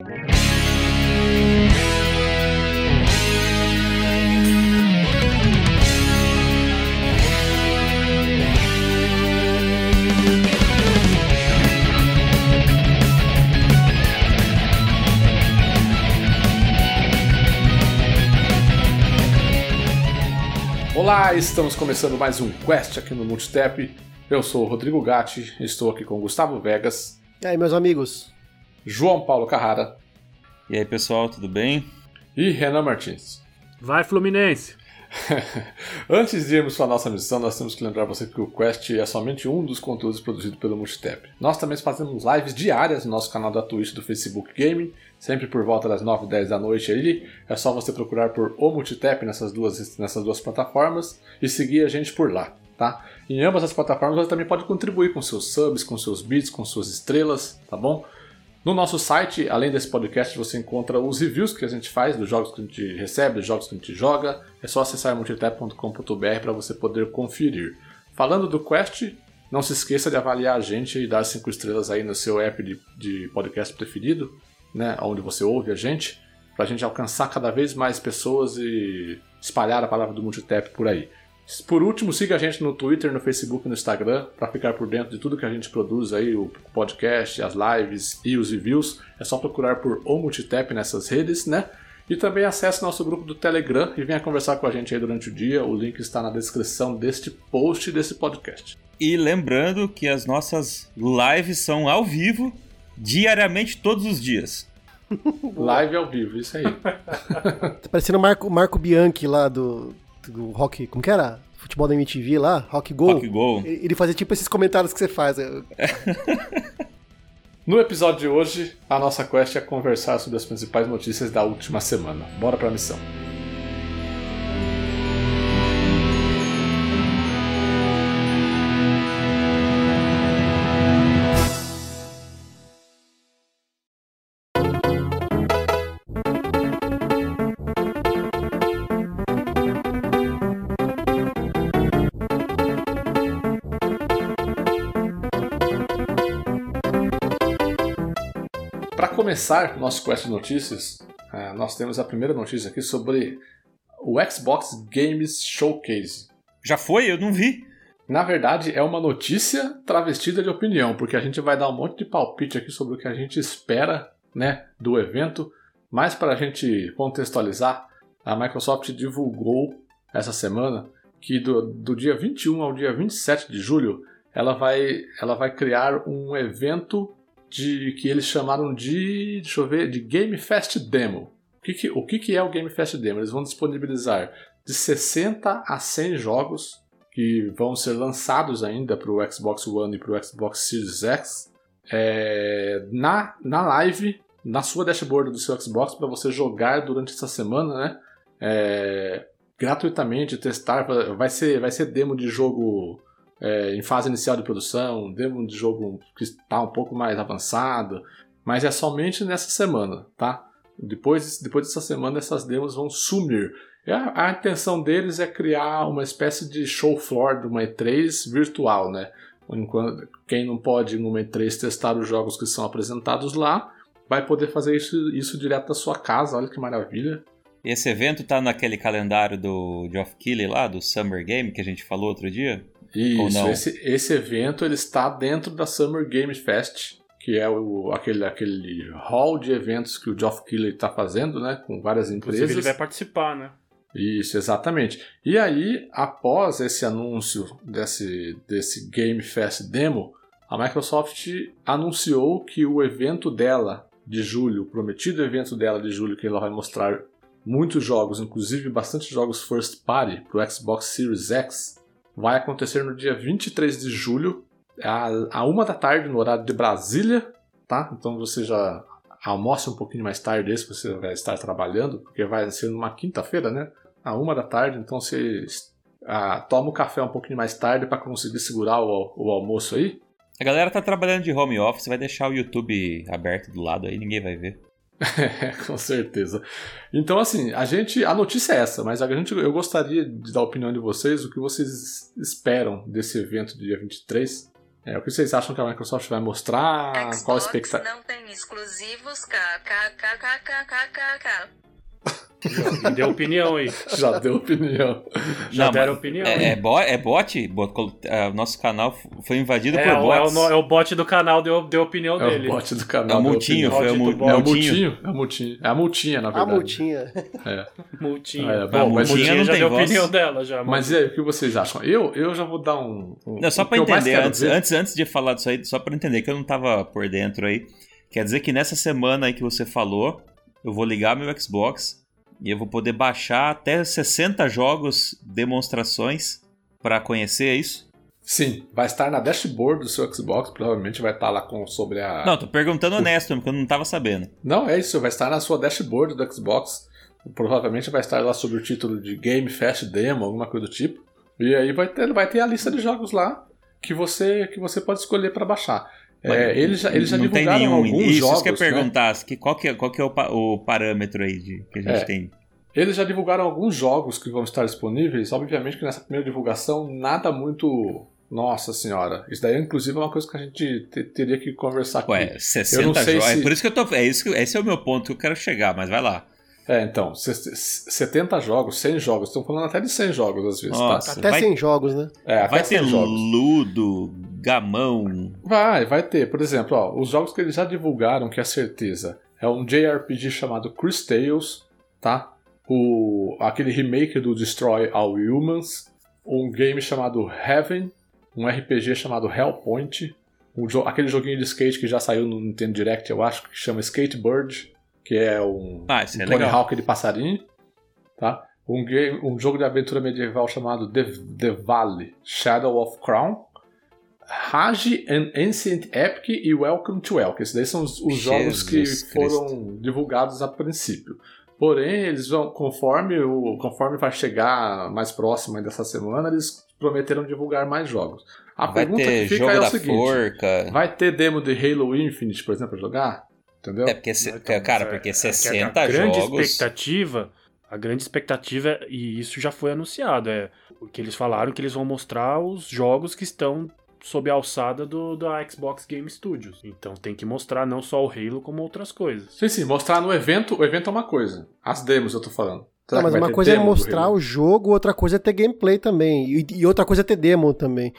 Olá, estamos começando mais um Quest aqui no Multitap. Eu sou o Rodrigo Gatti, estou aqui com Gustavo Vegas. E aí, meus amigos? João Paulo Carrara. E aí, pessoal, tudo bem? E Renan Martins. Vai, Fluminense! Antes de irmos para a nossa missão, nós temos que lembrar você que o Quest é somente um dos conteúdos produzidos pelo Multitap. Nós também fazemos lives diárias no nosso canal da Twitch do Facebook Gaming, sempre por volta das 9 e 10 da noite aí. É só você procurar por O Multitap nessas duas, nessas duas plataformas e seguir a gente por lá. Tá? Em ambas as plataformas você também pode contribuir com seus subs, com seus bits, com suas estrelas, tá bom? No nosso site, além desse podcast, você encontra os reviews que a gente faz dos jogos que a gente recebe, dos jogos que a gente joga. É só acessar multitap.com.br para você poder conferir. Falando do Quest, não se esqueça de avaliar a gente e dar 5 estrelas aí no seu app de, de podcast preferido, né, onde você ouve a gente, para a gente alcançar cada vez mais pessoas e espalhar a palavra do Multitap por aí. Por último, siga a gente no Twitter, no Facebook e no Instagram para ficar por dentro de tudo que a gente produz aí, o podcast, as lives e os reviews. É só procurar por O Multitap nessas redes, né? E também acesse nosso grupo do Telegram e venha conversar com a gente aí durante o dia. O link está na descrição deste post desse podcast. E lembrando que as nossas lives são ao vivo, diariamente, todos os dias. Live ao vivo, isso aí. tá parecendo o Marco, Marco Bianchi lá do, do rock, como que era? Futebol da MTV lá, Rock Go. Rock Go. Ele fazia tipo esses comentários que você faz. no episódio de hoje, a nossa quest é conversar sobre as principais notícias da última semana. Bora pra missão. Começar nosso Quest de Notícias, uh, nós temos a primeira notícia aqui sobre o Xbox Games Showcase. Já foi? Eu não vi. Na verdade, é uma notícia travestida de opinião, porque a gente vai dar um monte de palpite aqui sobre o que a gente espera né, do evento. Mas para a gente contextualizar, a Microsoft divulgou essa semana que do, do dia 21 ao dia 27 de julho ela vai, ela vai criar um evento de que eles chamaram de, deixa eu ver, de Game Fest Demo. O que, que, o que, que é o Game Fest Demo? Eles vão disponibilizar de 60 a 100 jogos que vão ser lançados ainda para o Xbox One e para o Xbox Series X é, na, na live, na sua dashboard do seu Xbox para você jogar durante essa semana, né? É, gratuitamente, testar. Vai ser, vai ser demo de jogo é, em fase inicial de produção, demo de jogo que está um pouco mais avançado, mas é somente nessa semana, tá? Depois, depois dessa semana, essas demos vão sumir. A, a intenção deles é criar uma espécie de show floor de uma E3 virtual, né? Enquanto, quem não pode numa E3 testar os jogos que são apresentados lá, vai poder fazer isso, isso direto da sua casa, olha que maravilha. Esse evento tá naquele calendário do Geoff Keighley lá, do Summer Game, que a gente falou outro dia? Isso, esse, esse evento ele está dentro da Summer Game Fest, que é o, aquele, aquele hall de eventos que o Geoff Keighley está fazendo, né, com várias empresas. Inclusive ele vai participar, né? Isso, exatamente. E aí, após esse anúncio desse, desse Game Fest Demo, a Microsoft anunciou que o evento dela de julho, o prometido evento dela de julho, que ela vai mostrar muitos jogos, inclusive bastante jogos first party para o Xbox Series X, vai acontecer no dia 23 de julho, a, uma da tarde, no horário de Brasília, tá? Então você já almoça um pouquinho mais tarde se você vai estar trabalhando, porque vai ser numa quinta-feira, né? A uma da tarde, então você toma o café um pouquinho mais tarde para conseguir segurar o, o almoço aí. A galera tá trabalhando de home office, vai deixar o YouTube aberto do lado aí, ninguém vai ver. É, com certeza. Então, assim, a gente. A notícia é essa, mas a gente, eu gostaria de dar a opinião de vocês, o que vocês esperam desse evento do dia 23. É, o que vocês acham que a Microsoft vai mostrar? Xbox Qual a expectativa? não tem exclusivos. KKKKKKK. Me deu opinião aí. Já deu opinião. Já Não, deram opinião. É, é, bo é bot? Ah, O nosso canal foi invadido É, por o- é, o, bots. é o bot do canal, deu, deu a opinião É dele. o bot do É canal. o deu multinho, foi o, É o multinho. É o multinho. É a multinha, na A verdade. multinha. É. Multinha. É, bom, mas, multinha não já tem deu a voz. opinião dela, já. mas e aí, o que vocês acham? Eu, eu já vou dar um. um Não, só o pra entender, antes, ver- antes, antes de falar disso aí, só pra entender que eu não tava por dentro aí. Quer dizer que nessa semana aí que você falou, eu vou ligar meu Xbox e eu vou poder baixar até 60 jogos, demonstrações pra conhecer é isso? Sim, vai estar na dashboard do seu Xbox, provavelmente vai estar lá com sobre a. Não, tô perguntando honesto, porque eu não tava sabendo. Não, é isso, vai estar na sua dashboard do Xbox. Provavelmente vai estar lá sobre o título de Game Fast Demo, alguma coisa do tipo. E aí vai ter, vai ter a lista de jogos lá que você, que você pode escolher para baixar. É, eles já, eles já não tem divulgaram nenhum. alguns Isso, jogos. isso que eu né? perguntar, que qual, que é, qual que é o, o parâmetro aí de, que a gente É. tem? Eles já divulgaram alguns jogos que vão estar disponíveis. Obviamente que nessa primeira divulgação, nada muito. Nossa senhora. Isso daí, inclusive, é uma coisa que a gente te- teria que conversar aqui. Ué, Eu 60 não sei jogos. se- É por isso que eu tô. É isso que, esse é o meu ponto que eu quero chegar, mas vai lá. É, então, se- se- 70 jogos, 100 jogos. Estão falando até de 100 jogos às vezes, Nossa. tá? Até Vai- 100 jogos, né? É, até vai 100 ter jogos. Ludo, Gamão. Vai, vai ter. Por exemplo, ó, os jogos que eles já divulgaram, que é certeza, é um JRPG chamado Chris Tales, tá? O, aquele remake do Destroy All Humans, um game chamado Heaven, um RPG chamado Hellpoint, um jo aquele joguinho de skate que já saiu no Nintendo Direct, eu acho, que chama Skatebird, que é um, Ah, isso é um Tony legal. Hawk de passarinho, tá? Um, game, um jogo de aventura medieval chamado The, The Valley, Shadow of Crown, Rage and Ancient Epic e Welcome to Elk. Esses daí são os, os jogos que foram divulgados a princípio. Porém, eles vão, conforme, o, conforme vai chegar mais próximo dessa semana, eles prometeram divulgar mais jogos. A Vai pergunta ter que fica jogo é o da seguinte: forca. vai ter demo de Halo Infinite, por exemplo, pra jogar? Entendeu? É porque, se- Então, cara, é- porque é que 60 a grande jogos. expectativa, a grande expectativa, e isso já foi anunciado, é o que eles falaram que eles vão mostrar os jogos que estão sob a alçada do, da Xbox Game Studios. Então tem que mostrar não só o Halo, como outras coisas. Sim, sim, mostrar no evento, o evento é uma coisa. As demos eu tô falando. Mas uma coisa é mostrar o jogo, outra coisa é ter gameplay também. E, e outra coisa é ter demo também.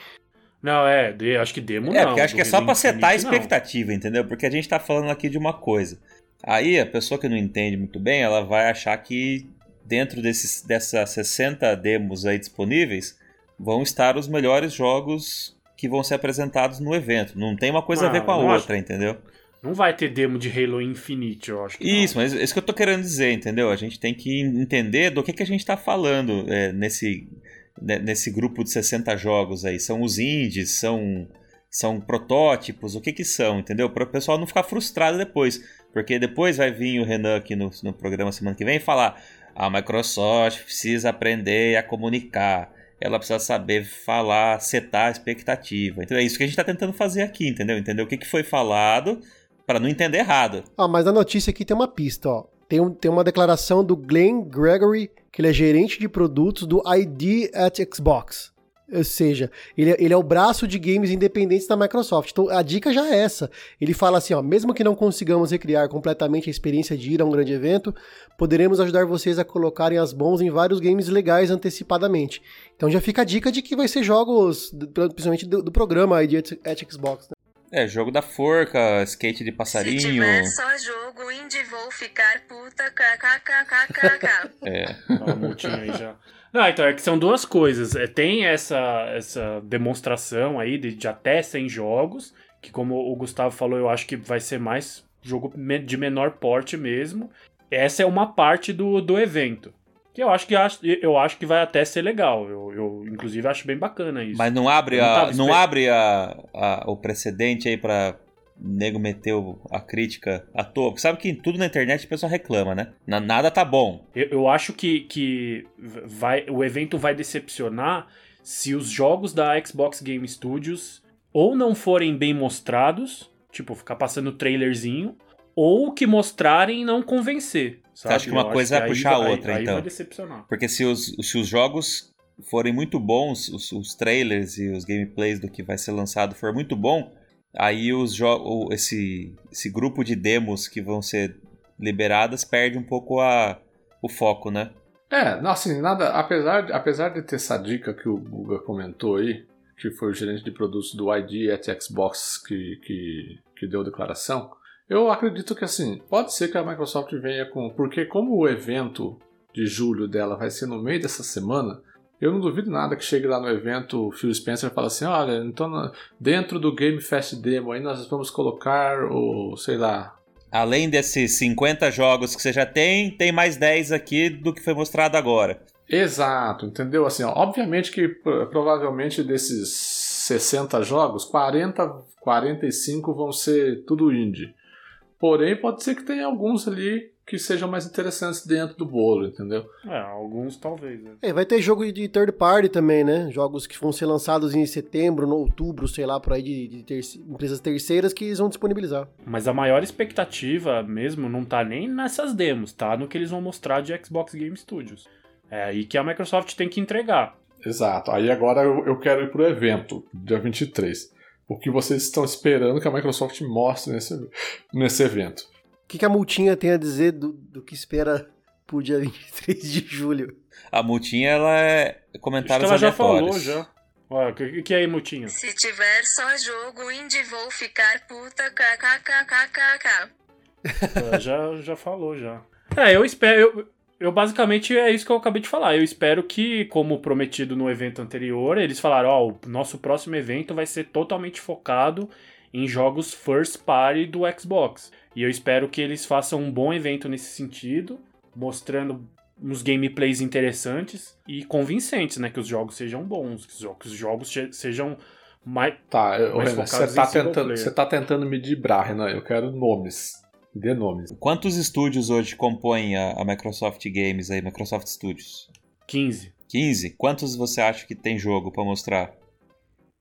Não, é, de- acho que demo É, não. porque acho que é só pra setar a Infinite, não. expectativa, entendeu? Porque a gente tá falando aqui de uma coisa. Aí a pessoa que não entende muito bem, ela vai achar que dentro desses, dessas 60 demos aí disponíveis vão estar os melhores jogos que vão ser apresentados no evento. Não tem uma coisa a ver Não, com a não outra, acho. entendeu? Não vai ter demo de Halo Infinite, eu acho que Isso, mas isso que eu tô querendo dizer, entendeu? A gente tem que entender do que, que a gente tá falando é, nesse, né, nesse grupo de 60 jogos aí. São os indies, são, são protótipos, o que que são, entendeu? Para o pessoal não ficar frustrado depois. Porque depois vai vir o Renan aqui no, no programa semana que vem e falar: a Microsoft precisa aprender a comunicar. Ela precisa saber falar, setar a expectativa. Então é isso que a gente tá tentando fazer aqui, entendeu? Entender o que, que foi falado para não entender errado. Ah, mas a notícia aqui tem uma pista, ó. Tem, tem uma declaração do Glenn Gregory, que ele é gerente de produtos do ID at Xbox. Ou seja, ele, é- ele é o braço de games independentes da Microsoft. Então a dica já é essa. Ele fala assim: ó, mesmo que não consigamos recriar completamente a experiência de ir a um grande evento, poderemos ajudar vocês a colocarem as mãos em vários games legais antecipadamente. Então já fica a dica de que vai ser jogos, principalmente do, do programa at, at Xbox. né? É, jogo da forca, skate de Se passarinho. tiver só jogo indie, vou ficar puta. KKKKKK. É. A multinha aí já. Não, então é que são duas coisas. É, tem essa, essa demonstração aí de, de até 100 jogos, que como o Gustavo falou, eu acho que vai ser mais jogo de menor porte mesmo. Essa é uma parte do, do evento. Que eu acho que eu acho que vai até ser legal. Eu, eu inclusive acho bem bacana isso. Mas não abre, não a, não abre a, a- o precedente aí pra nego meter o- a crítica à toa. Sabe que em tudo na internet o pessoal reclama, né? Na- nada tá bom. Eu, eu acho que, que vai, o evento vai decepcionar se os jogos da Xbox Game Studios ou não forem bem mostrados, tipo, ficar passando trailerzinho, ou que mostrarem e não convencer. Sabe? acha que uma Eu coisa que vai aí puxar a outra, aí então? vai decepcionar. Porque se os, se os jogos forem muito bons, os, os trailers e os gameplays do que vai ser lançado for muito bom, aí os jo- esse, esse grupo de demos que vão ser liberadas perde um pouco a, o foco, né? É, assim, nada. Apesar de, apesar de ter essa dica que o Guga comentou aí, que foi o gerente de produtos do ID at Xbox que, que, que deu a declaração, eu acredito que assim, pode ser que a Microsoft venha com. Porque como o evento de julho dela vai ser no meio dessa semana, eu não duvido nada que chegue lá no evento o Phil Spencer e fale assim, olha, então dentro do Game Fest Demo aí nós vamos colocar o, sei lá, Além desses 50 jogos que você já tem, tem mais 10 aqui do que foi mostrado agora. Exato, entendeu? Assim, ó, obviamente que pro- provavelmente desses 60 jogos, 40, 45 vão ser tudo indie. Porém, pode ser que tenha alguns ali que sejam mais interessantes dentro do bolo, entendeu? É, alguns talvez. Né? É, vai ter jogo de third party também, né? Jogos que vão ser lançados em setembro, no outubro, sei lá, por aí de, de terci- empresas terceiras que eles vão disponibilizar. Mas a maior expectativa mesmo não tá nem nessas demos, tá no que eles vão mostrar de Xbox Game Studios. É aí que a Microsoft tem que entregar. Exato. Aí agora eu, eu quero ir pro evento, dia 23. O que vocês estão esperando que a Microsoft mostre nesse, nesse evento? O que, que a multinha tem a dizer do, do que espera pro dia 23 de julho? A multinha, ela é Acho que comentários ela já falou aleatórios. já. O que, que é aí, Mutinha? Se tiver só jogo indie, vou ficar puta kkkkkkk. Ela já, já falou já. É, eu espero. Eu, eu basicamente é isso que eu acabei de falar. Eu espero que, como prometido no evento anterior, eles falaram: ó, o nosso próximo evento vai ser totalmente focado em jogos first party do Xbox. E eu espero que eles façam um bom evento nesse sentido, mostrando uns gameplays interessantes e convincentes, né? Que os jogos sejam bons, que os jogos, que os jogos che- sejam mais. Tá, eu- Mais Renan, focados você tá, tentando, você tá tentando me dibrar, Renan. Eu quero nomes. Dê nomes. Quantos estúdios hoje compõem a, a Microsoft Games aí, Microsoft Studios? 15. 15? Quantos você acha que tem jogo pra mostrar?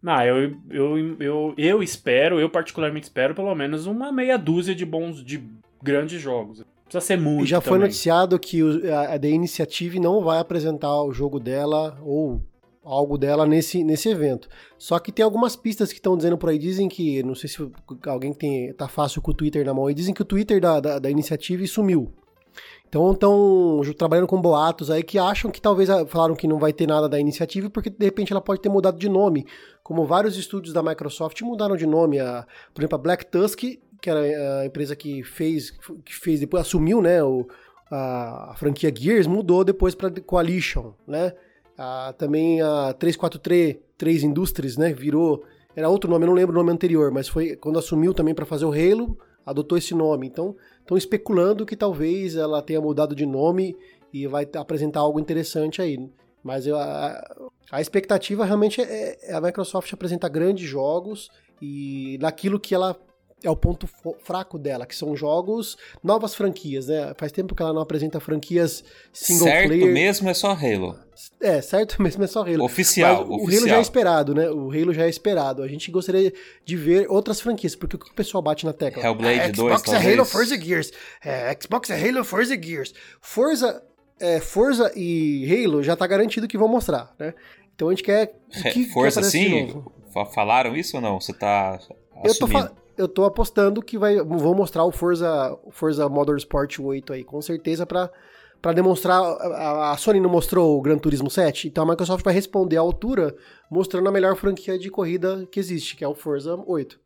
Não, eu, eu, eu, eu espero, eu particularmente espero pelo menos uma meia dúzia de bons, de grandes jogos. Precisa ser muito E já foi também. noticiado que a, a The Initiative não vai apresentar o jogo dela ou algo dela nesse, nesse evento. Só que tem algumas pistas que estão dizendo por aí, dizem que, não sei se alguém tem, tá fácil com o Twitter na mão, e dizem que o Twitter da, da, da Initiative sumiu. Então estão trabalhando com boatos aí que acham que talvez ah, falaram que não vai ter nada da iniciativa porque de repente ela pode ter mudado de nome, como vários estúdios da Microsoft mudaram de nome, a, por exemplo a Black Tusk, que era a empresa que fez, que fez depois assumiu, né, o, a, a franquia Gears, mudou depois para Coalition, né? A, também a 343 3 Industries, né, virou era outro nome, eu não lembro o nome anterior, mas foi quando assumiu também para fazer o Halo, adotou esse nome. Então, estão especulando que talvez ela tenha mudado de nome e vai apresentar algo interessante aí. Mas eu- a, a expectativa realmente é, é a Microsoft apresentar grandes jogos e naquilo que ela é o ponto fraco dela, que são jogos, novas franquias, né? Faz tempo que ela não apresenta franquias single certo player. mesmo é só Halo. É, certo mesmo é só Halo. Oficial, Mas o oficial. Halo já é esperado, né? O Halo já é esperado. A gente gostaria de ver outras franquias, porque o que o pessoal bate na tecla? Hellblade Ah, 2, Xbox é talvez. Halo, Forza Gears. É, Xbox é Halo, Forza Gears. Forza, é, Forza e Halo já tá garantido que vão mostrar, né? Então a gente quer... o que- que Força aparece de sim? Falaram isso ou não? Você tá Eu tô, assumindo? Eu tô apostando que vai, vão mostrar o Forza, Forza Motorsport 8 aí, com certeza, pra, pra demonstrar. A, a Sony não mostrou o Gran Turismo 7, então a Microsoft vai responder à altura, mostrando a melhor franquia de corrida que existe, que é o Forza 8.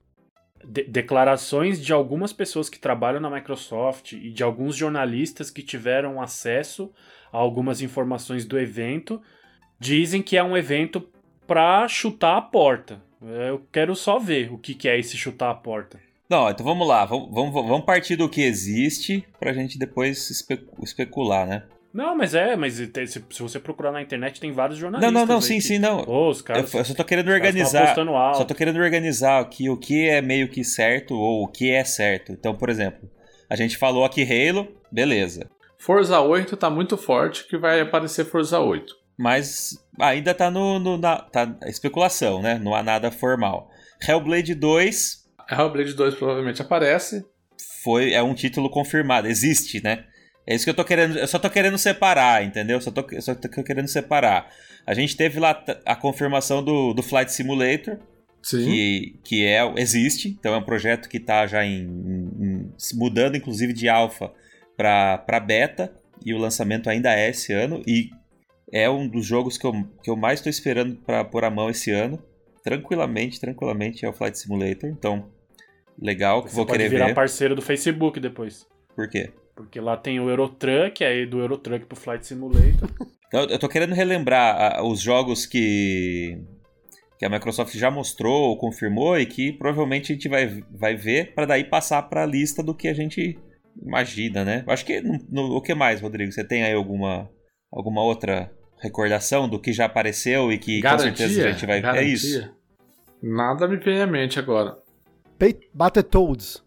De- declarações de algumas pessoas que trabalham na Microsoft e de alguns jornalistas que tiveram acesso a algumas informações do evento dizem que é um evento pra chutar a porta. Eu quero só ver o que, que é esse chutar a porta. Não, então vamos lá. Vamos, vamos, vamos partir do que existe pra gente depois espe- especular, né? Não, mas é, mas se, se você procurar na internet tem vários Não, jornalistas. não, não, aí sim, que- sim, não. Ô, os Eu, caras, eu só tô querendo organizar. Só tô querendo organizar aqui o que é meio que certo ou o que é certo. Então, por exemplo, a gente falou aqui Halo, beleza. Forza 8 tá muito forte que vai aparecer Forza 8. Mas ainda tá no, no- na tá especulação, né? Não há nada formal. Hellblade 2 Hellblade 2 provavelmente aparece. foi é um título confirmado, existe, né? É isso que eu tô querendo. Eu só tô querendo separar, entendeu? Só tô, só tô querendo separar. A gente teve lá a confirmação do, do Flight Simulator, Sim. que, que é, existe, então é um projeto que está já em, em, mudando, inclusive, de alfa para beta, e o lançamento ainda é esse ano, e é um dos jogos que eu, que eu mais estou esperando para pôr a mão esse ano. Tranquilamente, tranquilamente é o Flight Simulator, então legal que Você vou querer virar ver. parceiro do Facebook depois. Por quê? Porque lá tem o Eurotruck, aí do Eurotruck pro Flight Simulator. Então, eu tô querendo relembrar os jogos que, que a Microsoft já mostrou ou confirmou e que provavelmente a gente vai, vai ver para daí passar para a lista do que a gente imagina, né? Acho que no, no- o que mais, Rodrigo? Você tem aí alguma alguma outra recordação do que já apareceu e que com certeza a gente vai ver? É garantia. isso. Nada me vem à mente agora. Battletoads.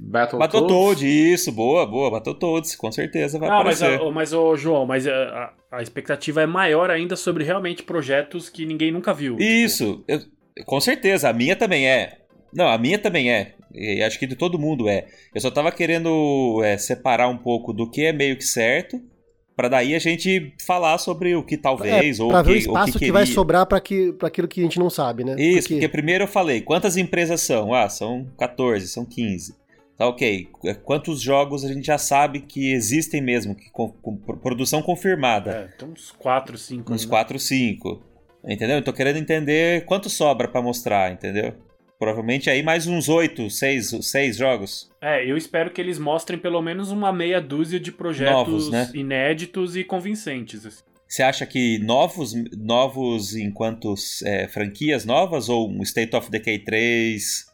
Battletoads. Battletoad, isso, boa, boa, Battletoads, com certeza vai ah, mas, aparecer. mas ô, João, mas a, a- expectativa é maior ainda sobre realmente projetos que ninguém nunca viu. Isso, eu- com certeza, a minha também é. Não, a minha também é. E acho que de todo mundo é. Eu só tava querendo é, separar um pouco do que é meio que certo, pra daí a gente falar sobre o que talvez, ou É, pra o ver o que, o espaço que que, vai sobrar pra, que, pra aquilo que a gente não sabe, né? Isso, porque... Porque- primeiro eu falei, quantas empresas são? Ah, são 14, são 15. Tá ok. Qu- Quantos jogos a gente já sabe que existem mesmo, que com, com produção confirmada? É, tem uns 4, 5. Uns 4, 5. Entendeu? Eu tô querendo entender quanto sobra pra mostrar, entendeu? Provavelmente aí mais uns 8, 6, seis jogos. É, eu espero que eles mostrem pelo menos uma meia dúzia de projetos Novos, né? inéditos e convincentes. assim. Você acha que novos, novos enquanto é, franquias novas ou um State of Decay 3,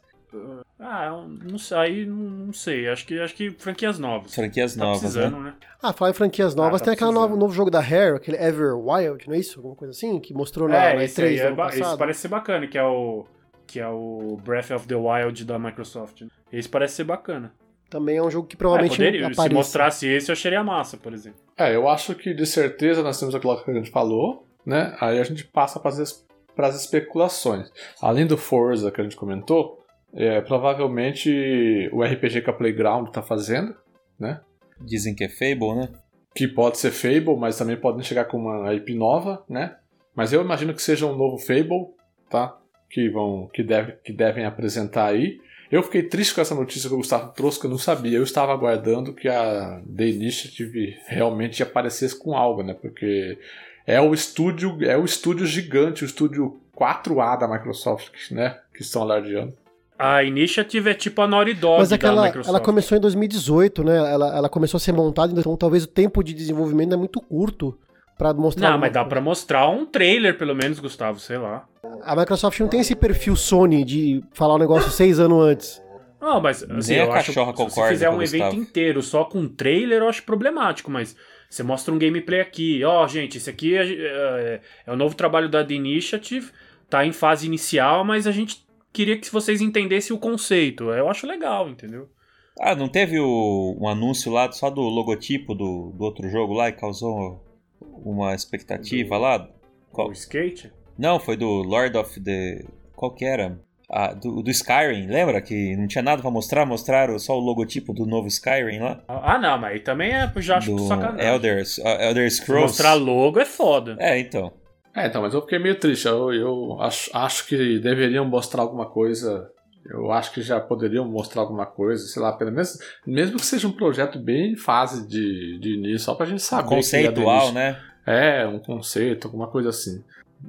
Ah, não sei, aí não sei. Acho que, acho que franquias novas. franquias Tá novas, né? né? Ah, falar em franquias novas, tá tem aquele novo, novo jogo da Rare, aquele Ever Wild, não é isso? Alguma coisa assim? Que mostrou na, na É, esse, E3 aí é ano ba- esse passado. parece ser bacana, que é o que é o Breath of the Wild da Microsoft. né? Esse parece ser bacana. Também é um jogo que É, provavelmente poderia, se mostrasse esse, eu acharia massa, por exemplo. É, eu acho que de certeza nós temos aquilo que a gente falou, né? Aí a gente passa para as especulações. Além do Forza que a gente comentou, é, provavelmente o RPG que a Playground está fazendo, né? Dizem que é Fable, né? Que pode ser Fable, mas também podem chegar com uma IP nova, né? Mas eu imagino que seja um novo Fable, tá? Que vão, que, deve, que devem apresentar aí. Eu fiquei triste com essa notícia que o Gustavo trouxe, que eu não sabia. Eu estava aguardando que a The Initiative realmente aparecesse com algo, né? Porque é o estúdio, é o estúdio gigante, o estúdio 4A da Microsoft, né? Que estão alardeando. A Initiative é tipo a Naughty Dog Mas é da que ela, Microsoft. ela começou em 2018, né? Ela, ela começou a ser montada, então talvez o tempo de desenvolvimento é muito curto pra mostrar. Não, mas dá pra mostrar um trailer, pelo menos, Gustavo, sei lá. A Microsoft não tem esse perfil Sony de falar um negócio seis anos antes. Não, mas assim, Nem a eu acho cachorra se você concorda fizer um o evento Gustavo. inteiro só com trailer, eu acho problemático, mas você mostra um gameplay aqui, ó, gente, esse aqui é, é- é o novo trabalho da The Initiative, tá em fase inicial, mas a gente queria que vocês entendessem o conceito. Eu acho legal, entendeu? Ah, não teve o- um anúncio lá só do logotipo do, do outro jogo lá e causou uma expectativa lá? Qual? O skate? Não, foi do Lord of the. Qual que era? Ah, do, do Skyrim, lembra? Que não tinha nada pra mostrar, mostraram só o logotipo do novo Skyrim lá? Ah, não, mas aí também é, já acho do sacanagem. Elder, ah, Elder Scrolls. mostrar logo é foda. É, então. É, então, mas eu fiquei meio triste. Eu, eu acho, acho que deveriam mostrar alguma coisa. Eu acho que já poderiam mostrar alguma coisa, sei lá, pelo menos, mesmo que seja um projeto bem em fase de, de início, só pra gente saber. Conceitual, né? É, um conceito, alguma coisa assim.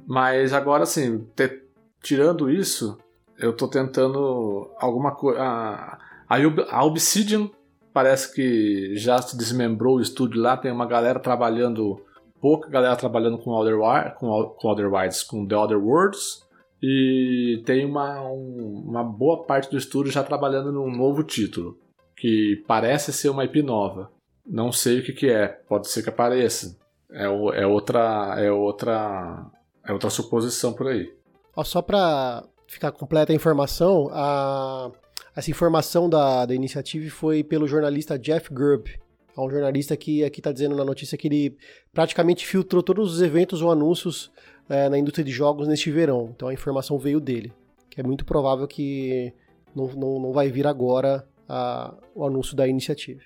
Mas agora, assim, te- tirando isso, eu tô tentando alguma coisa. A, a Ob- a Obsidian parece que já se desmembrou o estúdio lá, tem uma galera trabalhando, pouca galera trabalhando com Outer, Wi- com, com Outer Wilds, com The Other Worlds, e tem uma, um- uma boa parte do estúdio já trabalhando num novo título, que parece ser uma IP nova. Não sei o que, que é, pode ser que apareça. É, é outra. É outra. É outra suposição por aí. Ó, só pra ficar completa a informação, a- essa informação da, da iniciativa foi pelo jornalista Jeff Grubb. É um jornalista que aqui está dizendo na notícia que ele praticamente filtrou todos os eventos ou anúncios eh, na indústria de jogos neste verão. Então a informação veio dele. Que é muito provável que não, não, não vai vir agora a- o anúncio da iniciativa.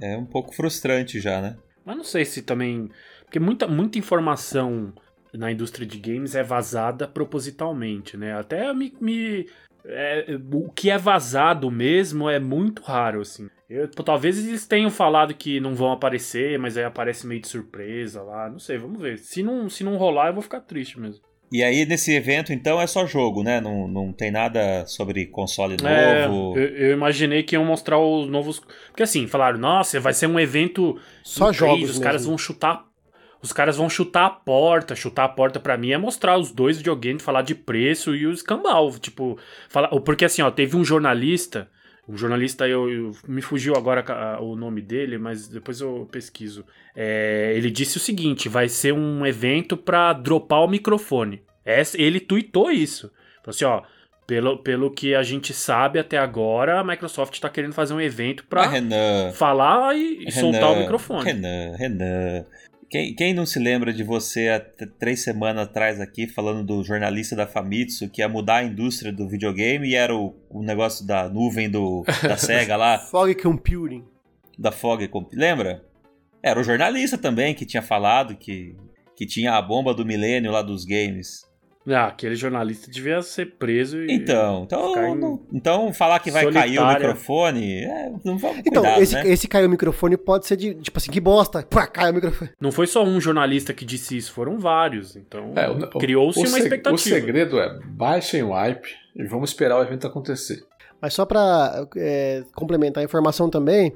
É um pouco frustrante já, né? Mas não sei se também. Porque muita, muita informação na indústria de games é vazada propositalmente, né? Até me. me é, o que é vazado mesmo é muito raro, assim. Eu, talvez eles tenham falado que não vão aparecer, mas aí aparece meio de surpresa lá. Não sei, vamos ver. Se não, se não rolar, eu vou ficar triste mesmo. E aí, nesse evento, então, é só jogo, né? Não, não tem nada sobre console É, novo. eu, eu imaginei que iam mostrar os novos. Porque assim, falaram, nossa, vai ser um evento. Só incrível, jogos Os caras mesmo. vão chutar. Os caras vão chutar a porta. Chutar a porta pra mim é mostrar os dois videogames, falar de preço e o escambau. Tipo, falar. Porque assim, ó, teve um jornalista. Um jornalista, eu, eu- me fugiu agora o nome dele, mas depois eu pesquiso. É, ele disse o seguinte: vai ser um evento pra dropar o microfone. Essa- ele tweetou isso. Falou assim, ó. Pelo, pelo que a gente sabe até agora, a Microsoft tá querendo fazer um evento pra Mas, Renan, falar e, e soltar o microfone. Renan, Renan. Quem, quem não se lembra de você há três semanas atrás aqui falando do jornalista da Famitsu que ia mudar a indústria do videogame e era o, o negócio da nuvem do, da SEGA lá, Fog Computing. da Fog. Comp- Lembra? Era o jornalista também que tinha falado que, que tinha a bomba do milênio lá dos games. Ah, aquele jornalista devia ser preso e. Então, então, não- então falar que vai cair o solitária. microfone, é, não vamos Então, cuidado, esse, né? esse caiu o microfone pode ser de, tipo assim, que bosta. Pá, caiu o microfone. Não foi só um jornalista que disse isso, foram vários. Então, É, criou-se uma expectativa. O segredo é baixem o hype e vamos esperar o evento acontecer. Mas só pra é, complementar a informação também,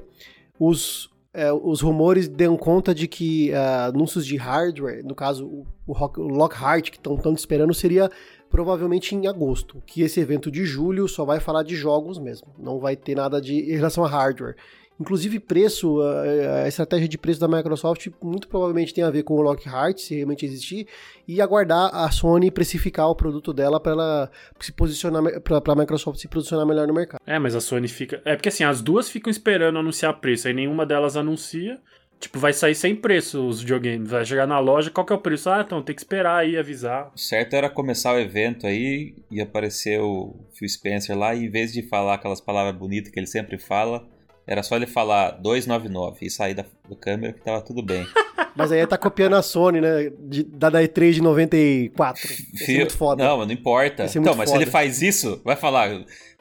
os, é, os rumores dão conta de que ah, anúncios de hardware, no caso o, o Lockhart que estão tanto esperando, seria provavelmente em agosto. Que esse evento de julho só vai falar de jogos mesmo, não vai ter nada de em relação a hardware. Inclusive preço, a, a estratégia de preço da Microsoft muito provavelmente tem a ver com o Lockhart, se realmente existir, e aguardar a Sony precificar o produto dela para ela se posicionar, para a Microsoft se posicionar melhor no mercado. É, mas a Sony fica. É porque assim, as duas ficam esperando anunciar preço, aí nenhuma delas anuncia. Tipo, vai sair sem preço os videogames. Vai chegar na loja, qual que é o preço? Ah, então tem que esperar aí, avisar. O certo era começar o evento aí e aparecer o Phil Spencer lá e em vez de falar aquelas palavras bonitas que ele sempre fala, era só ele falar 299 e sair da, da câmera que tava tudo bem. Mas aí tá copiando a Sony, né? De, da da E3 de 94. Isso é Phil- muito foda. Não, mas não importa. Ser Então, mas se foda. ele faz isso, vai falar.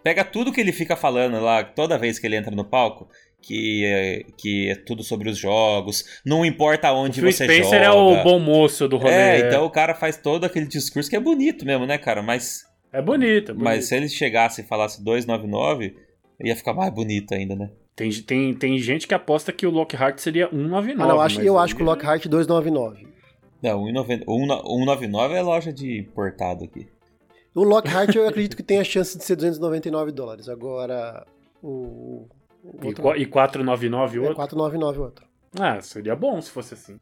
Pega tudo que ele fica falando lá toda vez que ele entra no palco. Que é, que é tudo sobre os jogos, não importa onde o você Spencer joga. é o bom moço do rolê. É, então o cara faz todo aquele discurso que é bonito mesmo, né, cara? Mas É bonito, é bonito. Mas se ele chegasse e falasse 299, ia ficar mais bonito ainda, né? Tem, tem, tem gente que aposta que o Lockhart seria 199. Ah, não, eu acho, eu acho que o é- Lockhart 299. Não, 1,90 199 é loja de importado aqui. O Lockhart eu acredito que tem a chance de ser 299 dólares. Agora, o. o E, outro e 499 o é outro? 499 o outro. Ah, seria bom se fosse assim.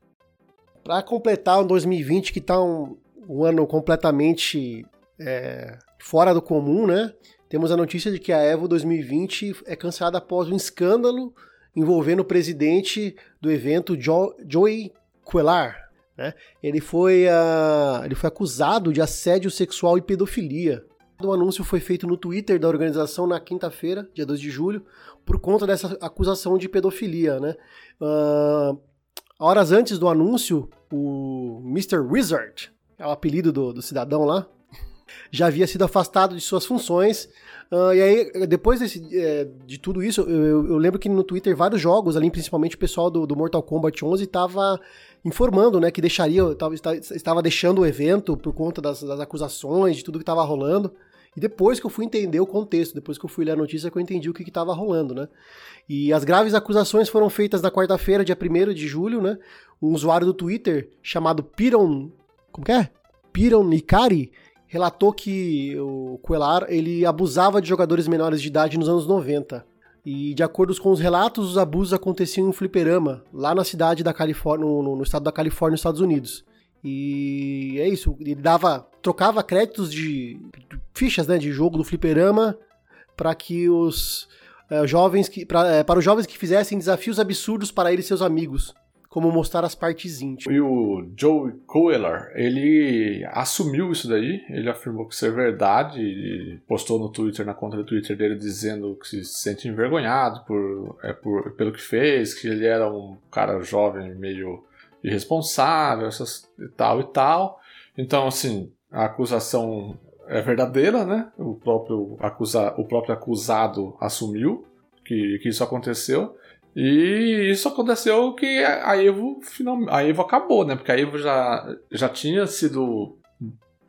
Pra completar um 2020 que tá um, um ano completamente é, fora do comum, né? Temos a notícia de que a Evo 2020 é cancelada após um escândalo envolvendo o presidente do evento, jo Joey Quellar. Né? Ele, foi, ah, ele foi acusado de assédio sexual e pedofilia. O anúncio foi feito no Twitter da organização na quinta-feira, dia 2 de julho, por conta dessa acusação de pedofilia. Né? Ah, horas antes do anúncio, o Mr. Wizard, é o apelido do, do cidadão lá, já havia sido afastado de suas funções. Ah, e aí, depois desse, eh, de tudo isso, eu, eu- lembro que no Twitter vários jogos, ali, principalmente o pessoal do, do Mortal Kombat 11, estava informando né, que deixaria, tava, esta- estava deixando o evento por conta das, das acusações, de tudo que estava rolando. E depois que eu fui entender o contexto, depois que eu fui ler a notícia, que eu entendi o que estava rolando, né? E as graves acusações foram feitas na quarta-feira, dia 1 de julho, né? Um usuário do Twitter chamado Piron. Como que é? Piron Nikari relatou que o Quelar ele abusava de jogadores menores de idade nos anos 90. E de acordo com os relatos, os abusos aconteciam em um fliperama, lá na cidade da Califórnia, no, no estado da Califórnia, nos Estados Unidos. E é isso, ele dava, trocava créditos de, de fichas, né, de jogo do fliperama para que os eh, jovens que pra, eh, para os jovens que fizessem desafios absurdos para ele e seus amigos, como mostrar as partes íntimas. E o Joe Coeler, ele assumiu isso daí, ele afirmou que isso é verdade, postou no Twitter, na conta do Twitter dele, dizendo que se sente envergonhado por, é, por, pelo que fez, que ele era um cara jovem meio irresponsável, essas, e tal e tal. Então, assim, a acusação é verdadeira, né? O próprio, acusa, o próprio acusado assumiu que, que isso aconteceu. E isso aconteceu que a Evo final, a Evo acabou, né? Porque a Evo já, já tinha sido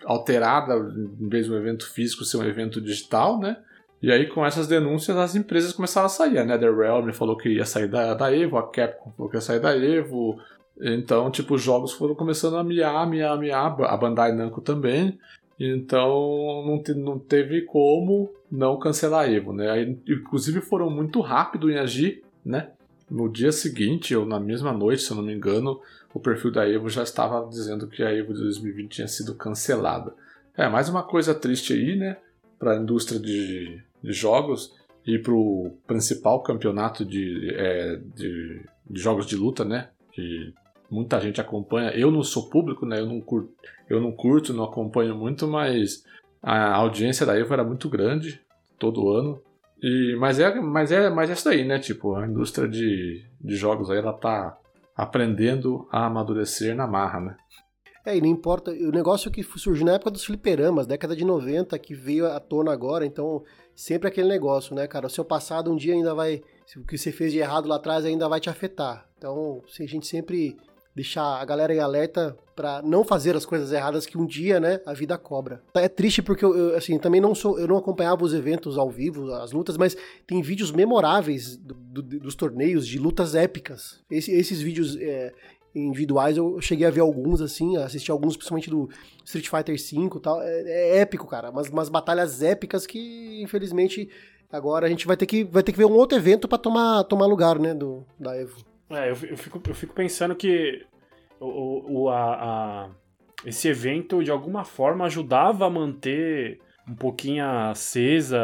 alterada em vez de um evento físico ser um evento digital, né? E aí com essas denúncias as empresas começaram a sair. A NetherRealm falou que ia sair da, da Evo, a Capcom falou que ia sair da Evo. Então, tipo, os jogos foram começando a miar, miar, miar. A Bandai Namco também. Então não, te, não teve como não cancelar a Evo, né? Aí, inclusive foram muito rápido em agir, né? No dia seguinte, ou na mesma noite, se eu não me engano, o perfil da Evo já estava dizendo que a Evo de 2020 tinha sido cancelada. É, mais uma coisa triste aí, né? Para a indústria de, de jogos e para o principal campeonato de, é, de, de, jogos de luta, né? Que muita gente acompanha. Eu não sou público, né? Eu não curto, eu não, curto, não acompanho muito, mas a audiência da Evo era muito grande todo ano. E, mas, é, mas, é, mas é isso aí, né? Tipo, a indústria de, de jogos aí, ela tá aprendendo a amadurecer na marra, né? É, e não importa, o negócio que surgiu na época dos fliperamas, década de 90, que veio à tona agora, então sempre aquele negócio, né, cara? O seu passado um dia ainda vai, o que você fez de errado lá atrás ainda vai te afetar. Então, a gente sempre deixar a galera em alerta para não fazer as coisas erradas que um dia, né, a vida cobra. É triste porque eu, eu, assim, também não sou, eu não acompanhava os eventos ao vivo, as lutas, mas tem vídeos memoráveis do, do, dos torneios de lutas épicas. Esse, esses vídeos é, individuais eu cheguei a ver alguns assim, assisti alguns principalmente do Street Fighter V tal. É, é épico, cara, umas, umas batalhas épicas que infelizmente agora a gente vai ter que vai ter que ver um outro evento para tomar tomar lugar, né, do da Evo. É, eu, eu, fico, eu fico pensando que o, o, a, a, esse evento, de alguma forma, ajudava a manter um pouquinho acesa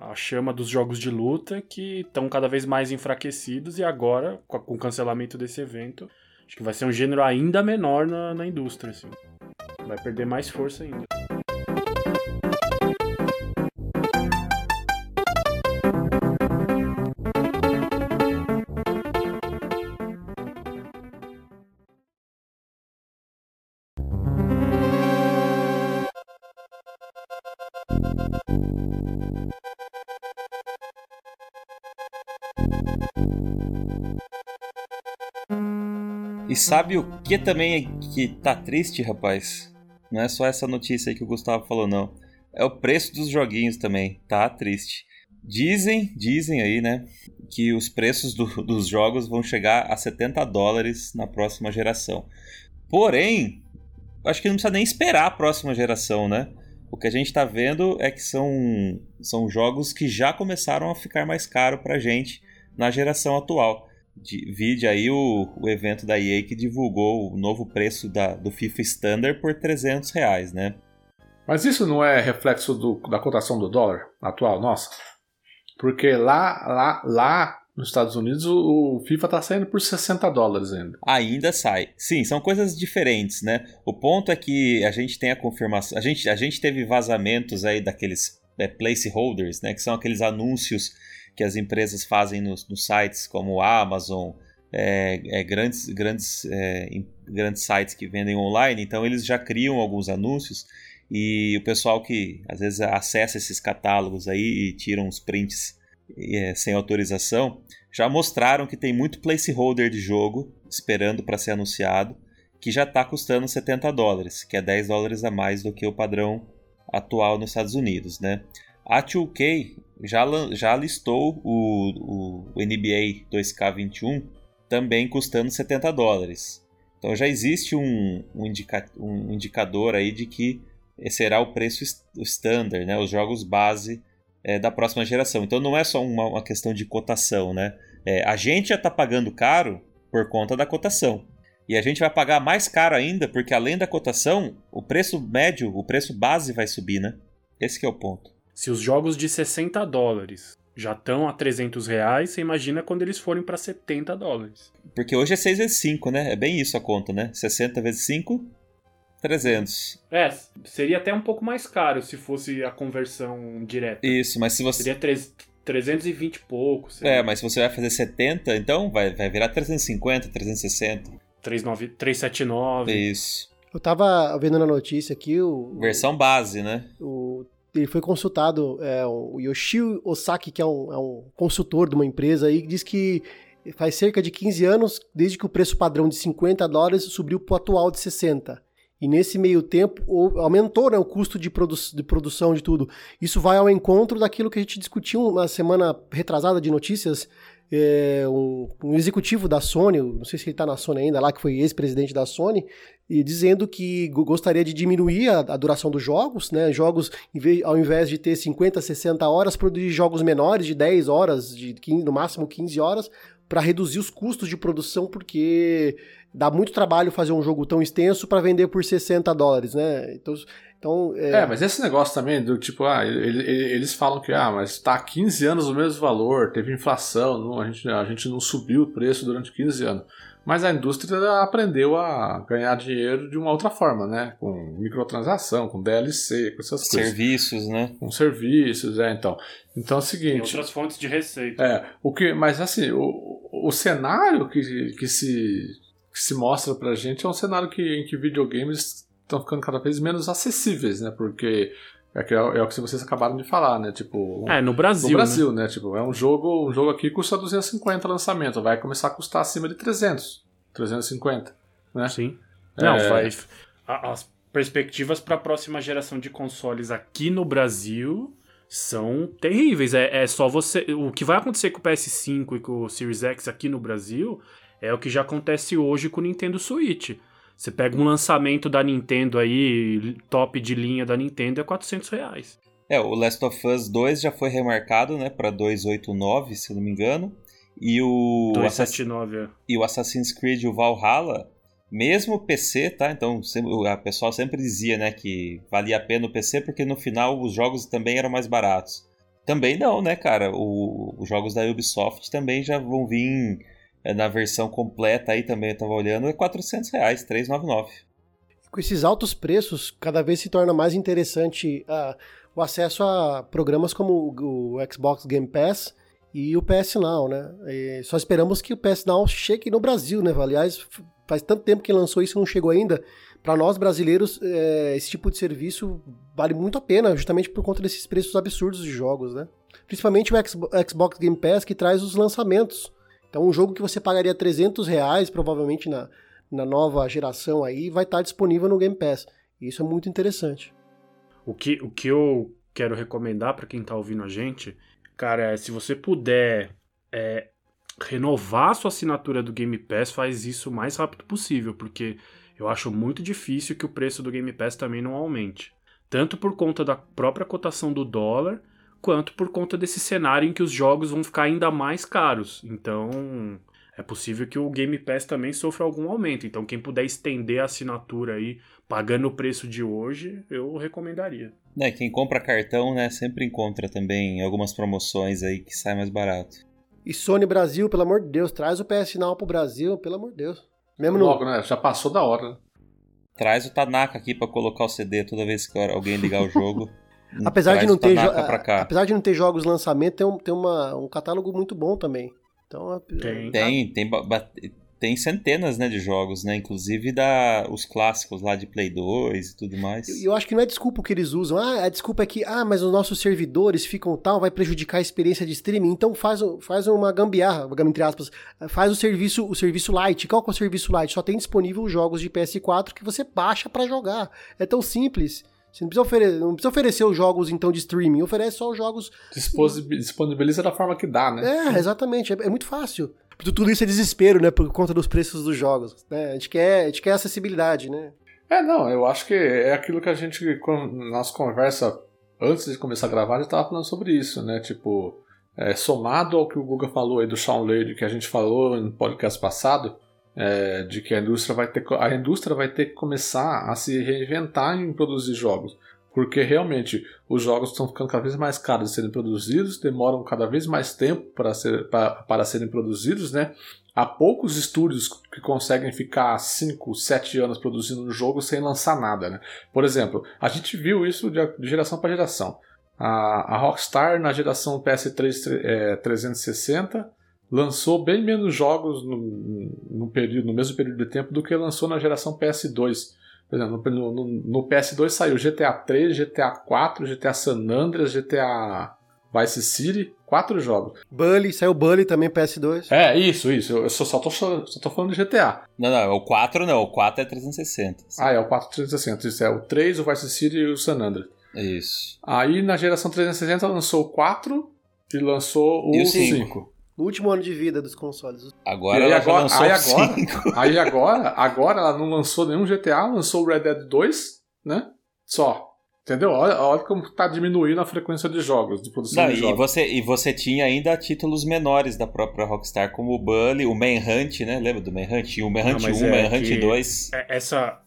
a chama dos jogos de luta, que estão cada vez mais enfraquecidos, e agora, com, o cancelamento desse evento, acho que vai ser um gênero ainda menor na, na indústria. Assim. Vai perder mais força ainda. E sabe o que também é que tá triste, rapaz? Não é só essa notícia aí que o Gustavo falou, não. É o preço dos joguinhos também. Tá triste. Dizem, dizem aí, né, que os preços do, dos jogos vão chegar a 70 dólares na próxima geração. Porém, acho que não precisa nem esperar a próxima geração, né? O que a gente está vendo é que são, são jogos que já começaram a ficar mais caro pra gente na geração atual. De, vide aí o, o evento da EA que divulgou o novo preço da, do FIFA Standard por 300 reais, né? Mas isso não é reflexo do, da cotação do dólar atual, nossa? Porque lá, lá, lá nos Estados Unidos o, FIFA está saindo por 60 dólares ainda. Ainda sai. Sim, são coisas diferentes, né? O ponto é que a gente tem a confirmação. A gente, a gente teve vazamentos aí daqueles é, placeholders, né? Que são aqueles anúncios que as empresas fazem nos, nos sites como Amazon, é, é, grandes, grandes, é, grandes sites que vendem online, então eles já criam alguns anúncios e o pessoal que às vezes acessa esses catálogos aí e tira uns prints é, sem autorização, já mostraram que tem muito placeholder de jogo esperando para ser anunciado, que já está custando 70 dólares, que é 10 dólares a mais do que o padrão atual nos Estados Unidos, né? A 2K já, já listou o, o NBA 2K21 também custando 70 dólares. Então já existe um, um, indica, um indicador aí de que será o preço standard, né? os jogos base é, da próxima geração. Então não é só uma, uma questão de cotação. Né? É, a gente já está pagando caro por conta da cotação. E a gente vai pagar mais caro ainda porque além da cotação, o preço médio, o preço base vai subir, né? Esse é o ponto. Se os jogos de 60 dólares já estão a 300 reais, você imagina quando eles forem para 70 dólares. Porque hoje é 6 vezes 5, né? É bem isso a conta, né? 60 vezes 5, 300. É, seria até um pouco mais caro se fosse a conversão direta. Isso, mas se você. Seria 3, 320 e pouco. seria É, mas se você vai fazer 70, então vai, vai virar 350, 360. 39, 379. Isso. Eu tava vendo na notícia aqui, o, Versão base, né? o- ele foi consultado, é, o Yoshio Osaki, que é um, é um consultor de uma empresa aí, diz que faz cerca de 15 anos, desde que o preço padrão de 50 dólares subiu para o atual de 60. E nesse meio tempo aumentou né, o custo de, produ de produção de tudo. Isso vai ao encontro daquilo que a gente discutiu na semana retrasada de notícias. É, um, um executivo da Sony, não sei se ele está na Sony ainda lá, que foi ex-presidente da Sony, e dizendo que go- gostaria de diminuir a, a duração dos jogos, né? Jogos, ao invés de ter 50, 60 horas, produzir jogos menores, de 10 horas, de 15, no máximo 15 horas, para reduzir os custos de produção, porque dá muito trabalho fazer um jogo tão extenso para vender por 60 dólares, né? Então, então É, mas esse negócio também do tipo, ah, ele- ele- eles falam que, ah, mas tá há 15 anos o mesmo valor, teve inflação, não, a, gente, a gente não subiu o preço durante 15 anos. Mas a indústria aprendeu a ganhar dinheiro de uma outra forma, né? Com microtransação, com DLC, com essas coisas. Serviços, né? Com serviços, é, então. Então é o Tem seguinte. outras fontes de receita. É, o que, mas assim, o, o cenário que, que, se, que se mostra pra gente é um cenário que, em que videogames estão ficando cada vez menos acessíveis, né? Porque é, que é, é o que vocês acabaram de falar, né? Tipo, É, no Brasil. no Brasil, né? Tipo, é um jogo, um jogo aqui custa 250 lançamento, vai começar a custar acima de 300, 350, né? Né? Sim. Não, É. vai. a- As perspectivas para a próxima geração de consoles aqui no Brasil são terríveis. É, é só você. O que vai acontecer com o PS5 e com o Series X aqui no Brasil é o que já acontece hoje com o Nintendo Switch. Você pega um lançamento da Nintendo aí, top de linha da Nintendo, é 400 reais. É, o Last of Us 2 já foi remarcado, né, pra 289, se não me engano. E o, Assass- 279, é. e o Assassin's Creed, o Valhalla, mesmo PC, tá? Então, a pessoal sempre dizia, né, que valia a pena o PC porque no final os jogos também eram mais baratos. Também não, né, cara? O- os jogos da Ubisoft também já vão vir na versão completa aí também, eu tava olhando, é 400 reais, 399. com esses altos preços, cada vez se torna mais interessante ah, o acesso a programas como o, o Xbox Game Pass e o PS Now, né? E só esperamos que o PS Now chegue no Brasil, né? Aliás, faz tanto tempo que lançou isso e não chegou ainda. Para nós brasileiros, é, esse tipo de serviço vale muito a pena, justamente por conta desses preços absurdos de jogos, né? Principalmente o Xbo- Xbox Game Pass, que traz os lançamentos. Então, um jogo que você pagaria 300 reais, provavelmente na, na nova geração aí, vai estar disponível no Game Pass. E Isso é muito interessante. O que, o que eu quero recomendar para quem tá ouvindo a gente, cara, é se você puder é, renovar a sua assinatura do Game Pass, faz isso o mais rápido possível, porque eu acho muito difícil que o preço do Game Pass também não aumente. Tanto por conta da própria cotação do dólar, quanto por conta desse cenário em que os jogos vão ficar ainda mais caros. Então, é possível que o Game Pass também sofra algum aumento. Então, quem puder estender a assinatura aí, pagando o preço de hoje, eu recomendaria. Né, quem compra cartão, né, sempre encontra também algumas promoções aí que sai mais barato. E Sony Brasil, pelo amor de Deus, traz o PS Now pro Brasil, pelo amor de Deus. Mesmo no, Logo, né? Já passou da hora. né? Traz o Tanaka aqui pra colocar o CD toda vez que alguém ligar o jogo. apesar, de não ter apesar de não ter jogos de lançamento, tem, um, tem uma, um catálogo muito bom também. Então, é- Tem. Tem, tem, ba- ba- tem centenas, né, de jogos, né? Inclusive da, os clássicos lá de Play 2 e tudo mais. E eu acho que não é desculpa o que eles usam. Ah, a desculpa é que, ah, mas os nossos servidores ficam tal, vai prejudicar a experiência de streaming. Então faz, um- faz uma gambiarra, entre aspas, faz o serviço, o serviço light. Qual que é o serviço light? Só tem disponível os jogos de PS4 que você baixa pra jogar. É tão simples. Você não precisa, ofere- não precisa oferecer os jogos então de streaming, oferece só os jogos. Disponibiliza da forma que dá, né? É, exatamente, é, é muito fácil. Tudo isso é desespero, né, por conta dos preços dos jogos. Né? A, gente quer, a gente quer acessibilidade, né? É, não, eu acho que é aquilo que a gente, na nossa conversa antes de começar a gravar, a gente tava falando sobre isso, né? Tipo, é, somado ao que o Guga falou aí do Shawn Lady, que a gente falou no podcast passado, é, de que a indústria vai ter, a indústria vai ter que começar a se reinventar em produzir jogos. Porque realmente os jogos estão ficando cada vez mais caros de serem produzidos, demoram cada vez mais tempo para, ser, para, serem produzidos, né? Há poucos estúdios que conseguem ficar 5, 7 anos produzindo um jogo sem lançar nada, né? Por exemplo, a gente viu isso de, de geração para geração. A, a, Rockstar na geração PS3 é, 360 lançou bem menos jogos no, no, período, no mesmo período de tempo do que lançou na geração PS2. Por exemplo, no, no, no PS2 saiu GTA 3, GTA 4, GTA San Andreas, GTA Vice City, quatro jogos. Bully, saiu Bully também PS2. É, isso, isso. Eu só, só, tô, só tô falando de GTA. Não, não, o 4 não, o 4 é 360. Sim. Ah, é o 4 360. Isso é o 3, o Vice City e o San Andreas. Isso. Aí na geração 360 lançou o 4 e lançou o, e o 5. 5. No último ano de vida dos consoles. Agora ela agora, lançou aí agora, aí agora, agora ela não lançou nenhum GTA, lançou o Red Dead 2, né? Só. Entendeu? Olha, olha como está diminuindo a frequência de jogos, de produção não, de e jogos. Você, e você tinha ainda títulos menores da própria Rockstar, como o Bully, o Manhunt, né? Lembra do Manhunt? O Manhunt não, 1, é Manhunt 2. É, essa,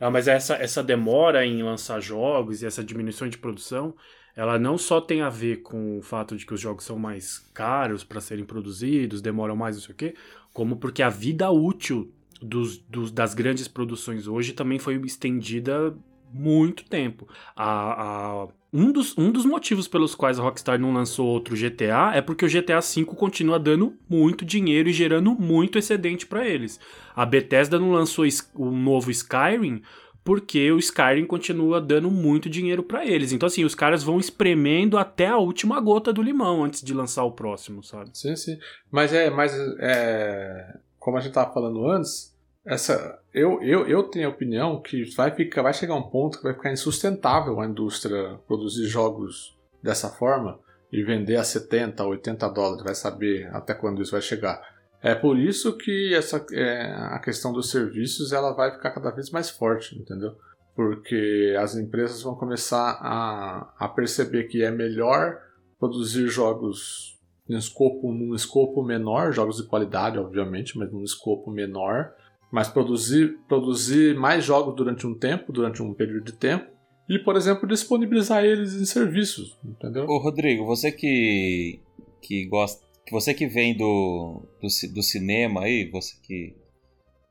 não, mas essa, essa demora em lançar jogos e essa diminuição de produção ela não só tem a ver com o fato de que os jogos são mais caros para serem produzidos, demoram mais, não sei o quê, como porque a vida útil dos, dos, das grandes produções hoje também foi estendida muito tempo. A, a, um, dos, um dos motivos pelos quais a Rockstar não lançou outro GTA é porque o GTA V continua dando muito dinheiro e gerando muito excedente para eles. A Bethesda não lançou o novo Skyrim porque o Skyrim continua dando muito dinheiro para eles. Então, assim, os caras vão espremendo até a última gota do limão antes de lançar o próximo, sabe? Sim, sim. Mas é, mas é, como a gente tava falando antes, essa, eu, eu, eu tenho a opinião que vai, ficar, vai chegar um ponto que vai ficar insustentável a indústria produzir jogos dessa forma e vender a 70, 80 dólares, vai saber até quando isso vai chegar. É por isso que essa, é, a questão dos serviços ela vai ficar cada vez mais forte, entendeu? Porque as empresas vão começar a, a perceber que é melhor produzir jogos num escopo, num escopo menor, jogos de qualidade, obviamente, mas num escopo menor, mas produzir, produzir mais jogos durante um tempo, durante um período de tempo, e, por exemplo, disponibilizar eles em serviços, entendeu? Ô, Rodrigo, você que, que gosta você que vem do, do, do, cinema aí, você que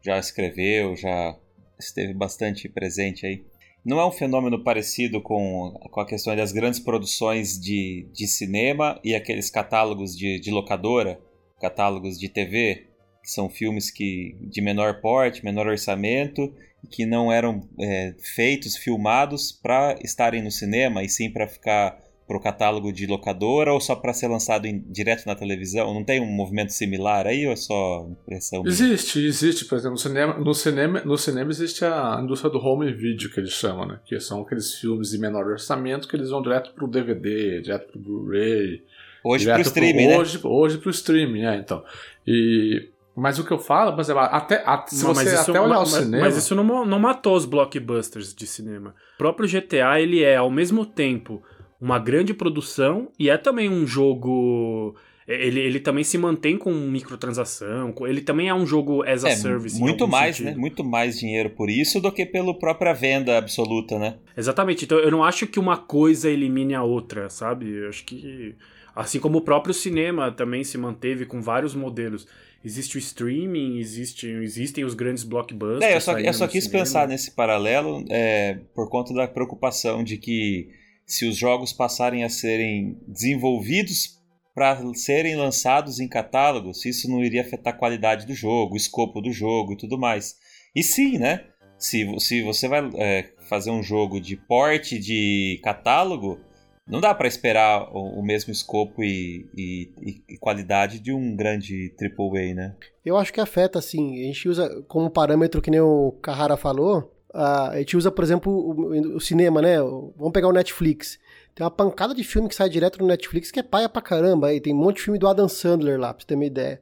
já escreveu, já esteve bastante presente aí, não é um fenômeno parecido com, com a questão das grandes produções de, de cinema e aqueles catálogos de, de locadora, catálogos de TV, que são filmes que de menor porte, menor orçamento, que não eram é, feitos, filmados para estarem no cinema e sim para ficar para o catálogo de locadora ou só para ser lançado em, direto na televisão? Não tem um movimento similar aí ou é só impressão? Existe, minha? existe. Por exemplo, no cinema, no cinema, no cinema existe a indústria do home video que eles chamam, né? Que são aqueles filmes de menor orçamento que eles vão direto para o DVD, direto para o Blu-ray. Hoje para o streaming, né? Hoje, hoje para o streaming, é, então. E mas o que eu falo, por exemplo, até, até se não, você até olhar mas, o cinema. Mas isso não, não matou os blockbusters de cinema. O próprio GTA, ele é, ao mesmo tempo, uma grande produção e é também um jogo. Ele, ele também se mantém com microtransação, ele também é um jogo as a é, service. Muito mais, sentido. né? Muito mais dinheiro por isso do que pela própria venda absoluta, né? Exatamente. Então eu não acho que uma coisa elimine a outra, sabe? Eu acho que. Assim como o próprio cinema também se manteve com vários modelos. Existe o streaming, existe, existem os grandes blockbusters. É, eu só, eu só quis cinema. pensar nesse paralelo é, por conta da preocupação de que se os jogos passarem a serem desenvolvidos para serem lançados em catálogos, isso não iria afetar a qualidade do jogo, o escopo do jogo e tudo mais. E sim, né? Se, se você vai é, fazer um jogo de porte de catálogo, não dá para esperar o, o, mesmo escopo e, e, e, qualidade de um grande AAA, né? Eu acho que afeta, assim. A gente usa como parâmetro, que nem o Carrara falou, a gente usa, por exemplo, o, o, cinema, né? Vamos pegar o Netflix. Tem uma pancada de filme que sai direto no Netflix que é paia pra caramba. Aí tem um monte de filme do Adam Sandler lá, pra você ter uma ideia.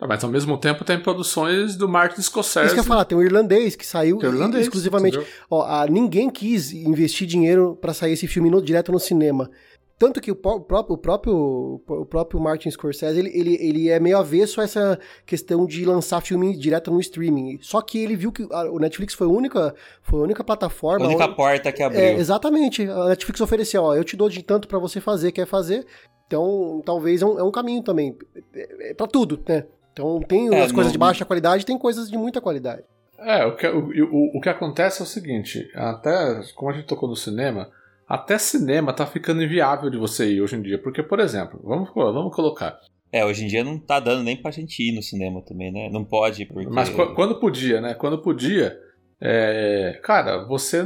Ah, mas ao mesmo tempo tem produções do Martin Scorsese. Isso que eu ia falar, tem o irlandês que saiu irlandês, exclusivamente. Ó, a, ninguém quis investir dinheiro para sair esse filme no, direto no cinema. Tanto que o, pró- o próprio, o próprio, o próprio Martin Scorsese, ele, ele, ele é meio avesso a essa questão de lançar filme direto no streaming. Só que ele viu que a- o Netflix foi a única, foi a única A plataforma... única onde- porta que abriu. é, exatamente. A Netflix ofereceu, ó, eu te dou de tanto pra você fazer, quer fazer. Então, talvez é um, é um caminho também. É, é pra tudo, né? Então, tem É, as coisas não- de baixa qualidade, tem coisas de muita qualidade. É, o que, o, o, o que acontece é o seguinte, até como a gente tocou no cinema, até cinema tá ficando inviável de você ir hoje em dia. Porque, por exemplo, vamos, vamos colocar. É, hoje em dia não tá dando nem pra gente ir no cinema também, né? Não pode, porque. Mas qu- quando podia, né? Quando podia, é, cara, você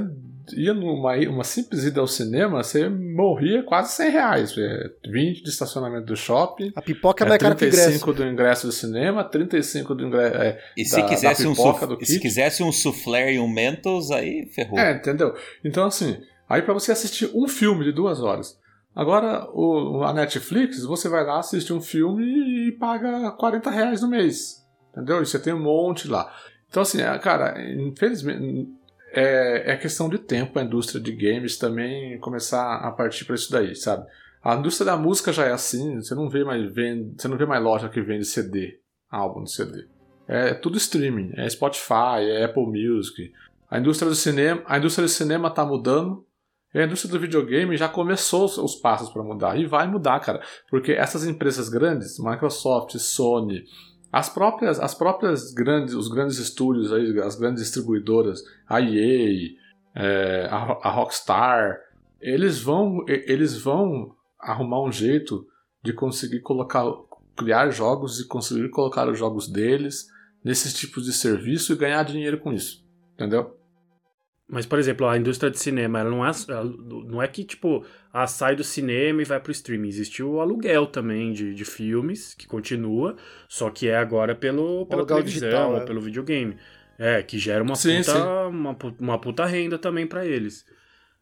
ia numa uma simples ida ao cinema, você morria quase 100 reais. É, 20 de estacionamento do shopping, A pipoca é é mais cara que o ingresso. 35 do ingresso do cinema, 35 do ingresso. É, E se da- quisesse, da um pipoca, suf- do se quisesse um soufflé e um Mentos, aí ferrou. É, entendeu? Então, assim, aí pra você assistir um filme de duas horas. Agora, o, a Netflix, você vai lá, assiste um filme e paga 40 reais no mês. Entendeu? E você tem um monte lá. Então, assim, é, cara, infelizmente, é, é questão de tempo a indústria de games também começar a partir pra isso daí, sabe? A indústria da música já é assim, você não vê mais, vende, você não vê mais loja que vende CD, álbum de CD. É tudo streaming, é Spotify, é Apple Music. A indústria do cinema, a indústria do cinema tá mudando. E a indústria do videogame já começou os- os passos para mudar e vai mudar, cara, porque essas empresas grandes, Microsoft, Sony, as próprias, as próprias grandes, os grandes estúdios aí, as grandes distribuidoras, a EA, é, a, a Rockstar, eles vão, eles vão arrumar um jeito de conseguir colocar, criar jogos e conseguir colocar os jogos deles nesses tipos de serviço e ganhar dinheiro com isso, entendeu? Mas, por exemplo, a indústria de cinema, ela não é, ela não é que, tipo, ah, sai do cinema e vai pro streaming. Existe o aluguel também de, de filmes, que continua, só que é agora pelo, pela televisão, digital, ou é. pelo videogame. É, que gera uma, Sim, puta, sim. Uma, uma puta renda também pra eles.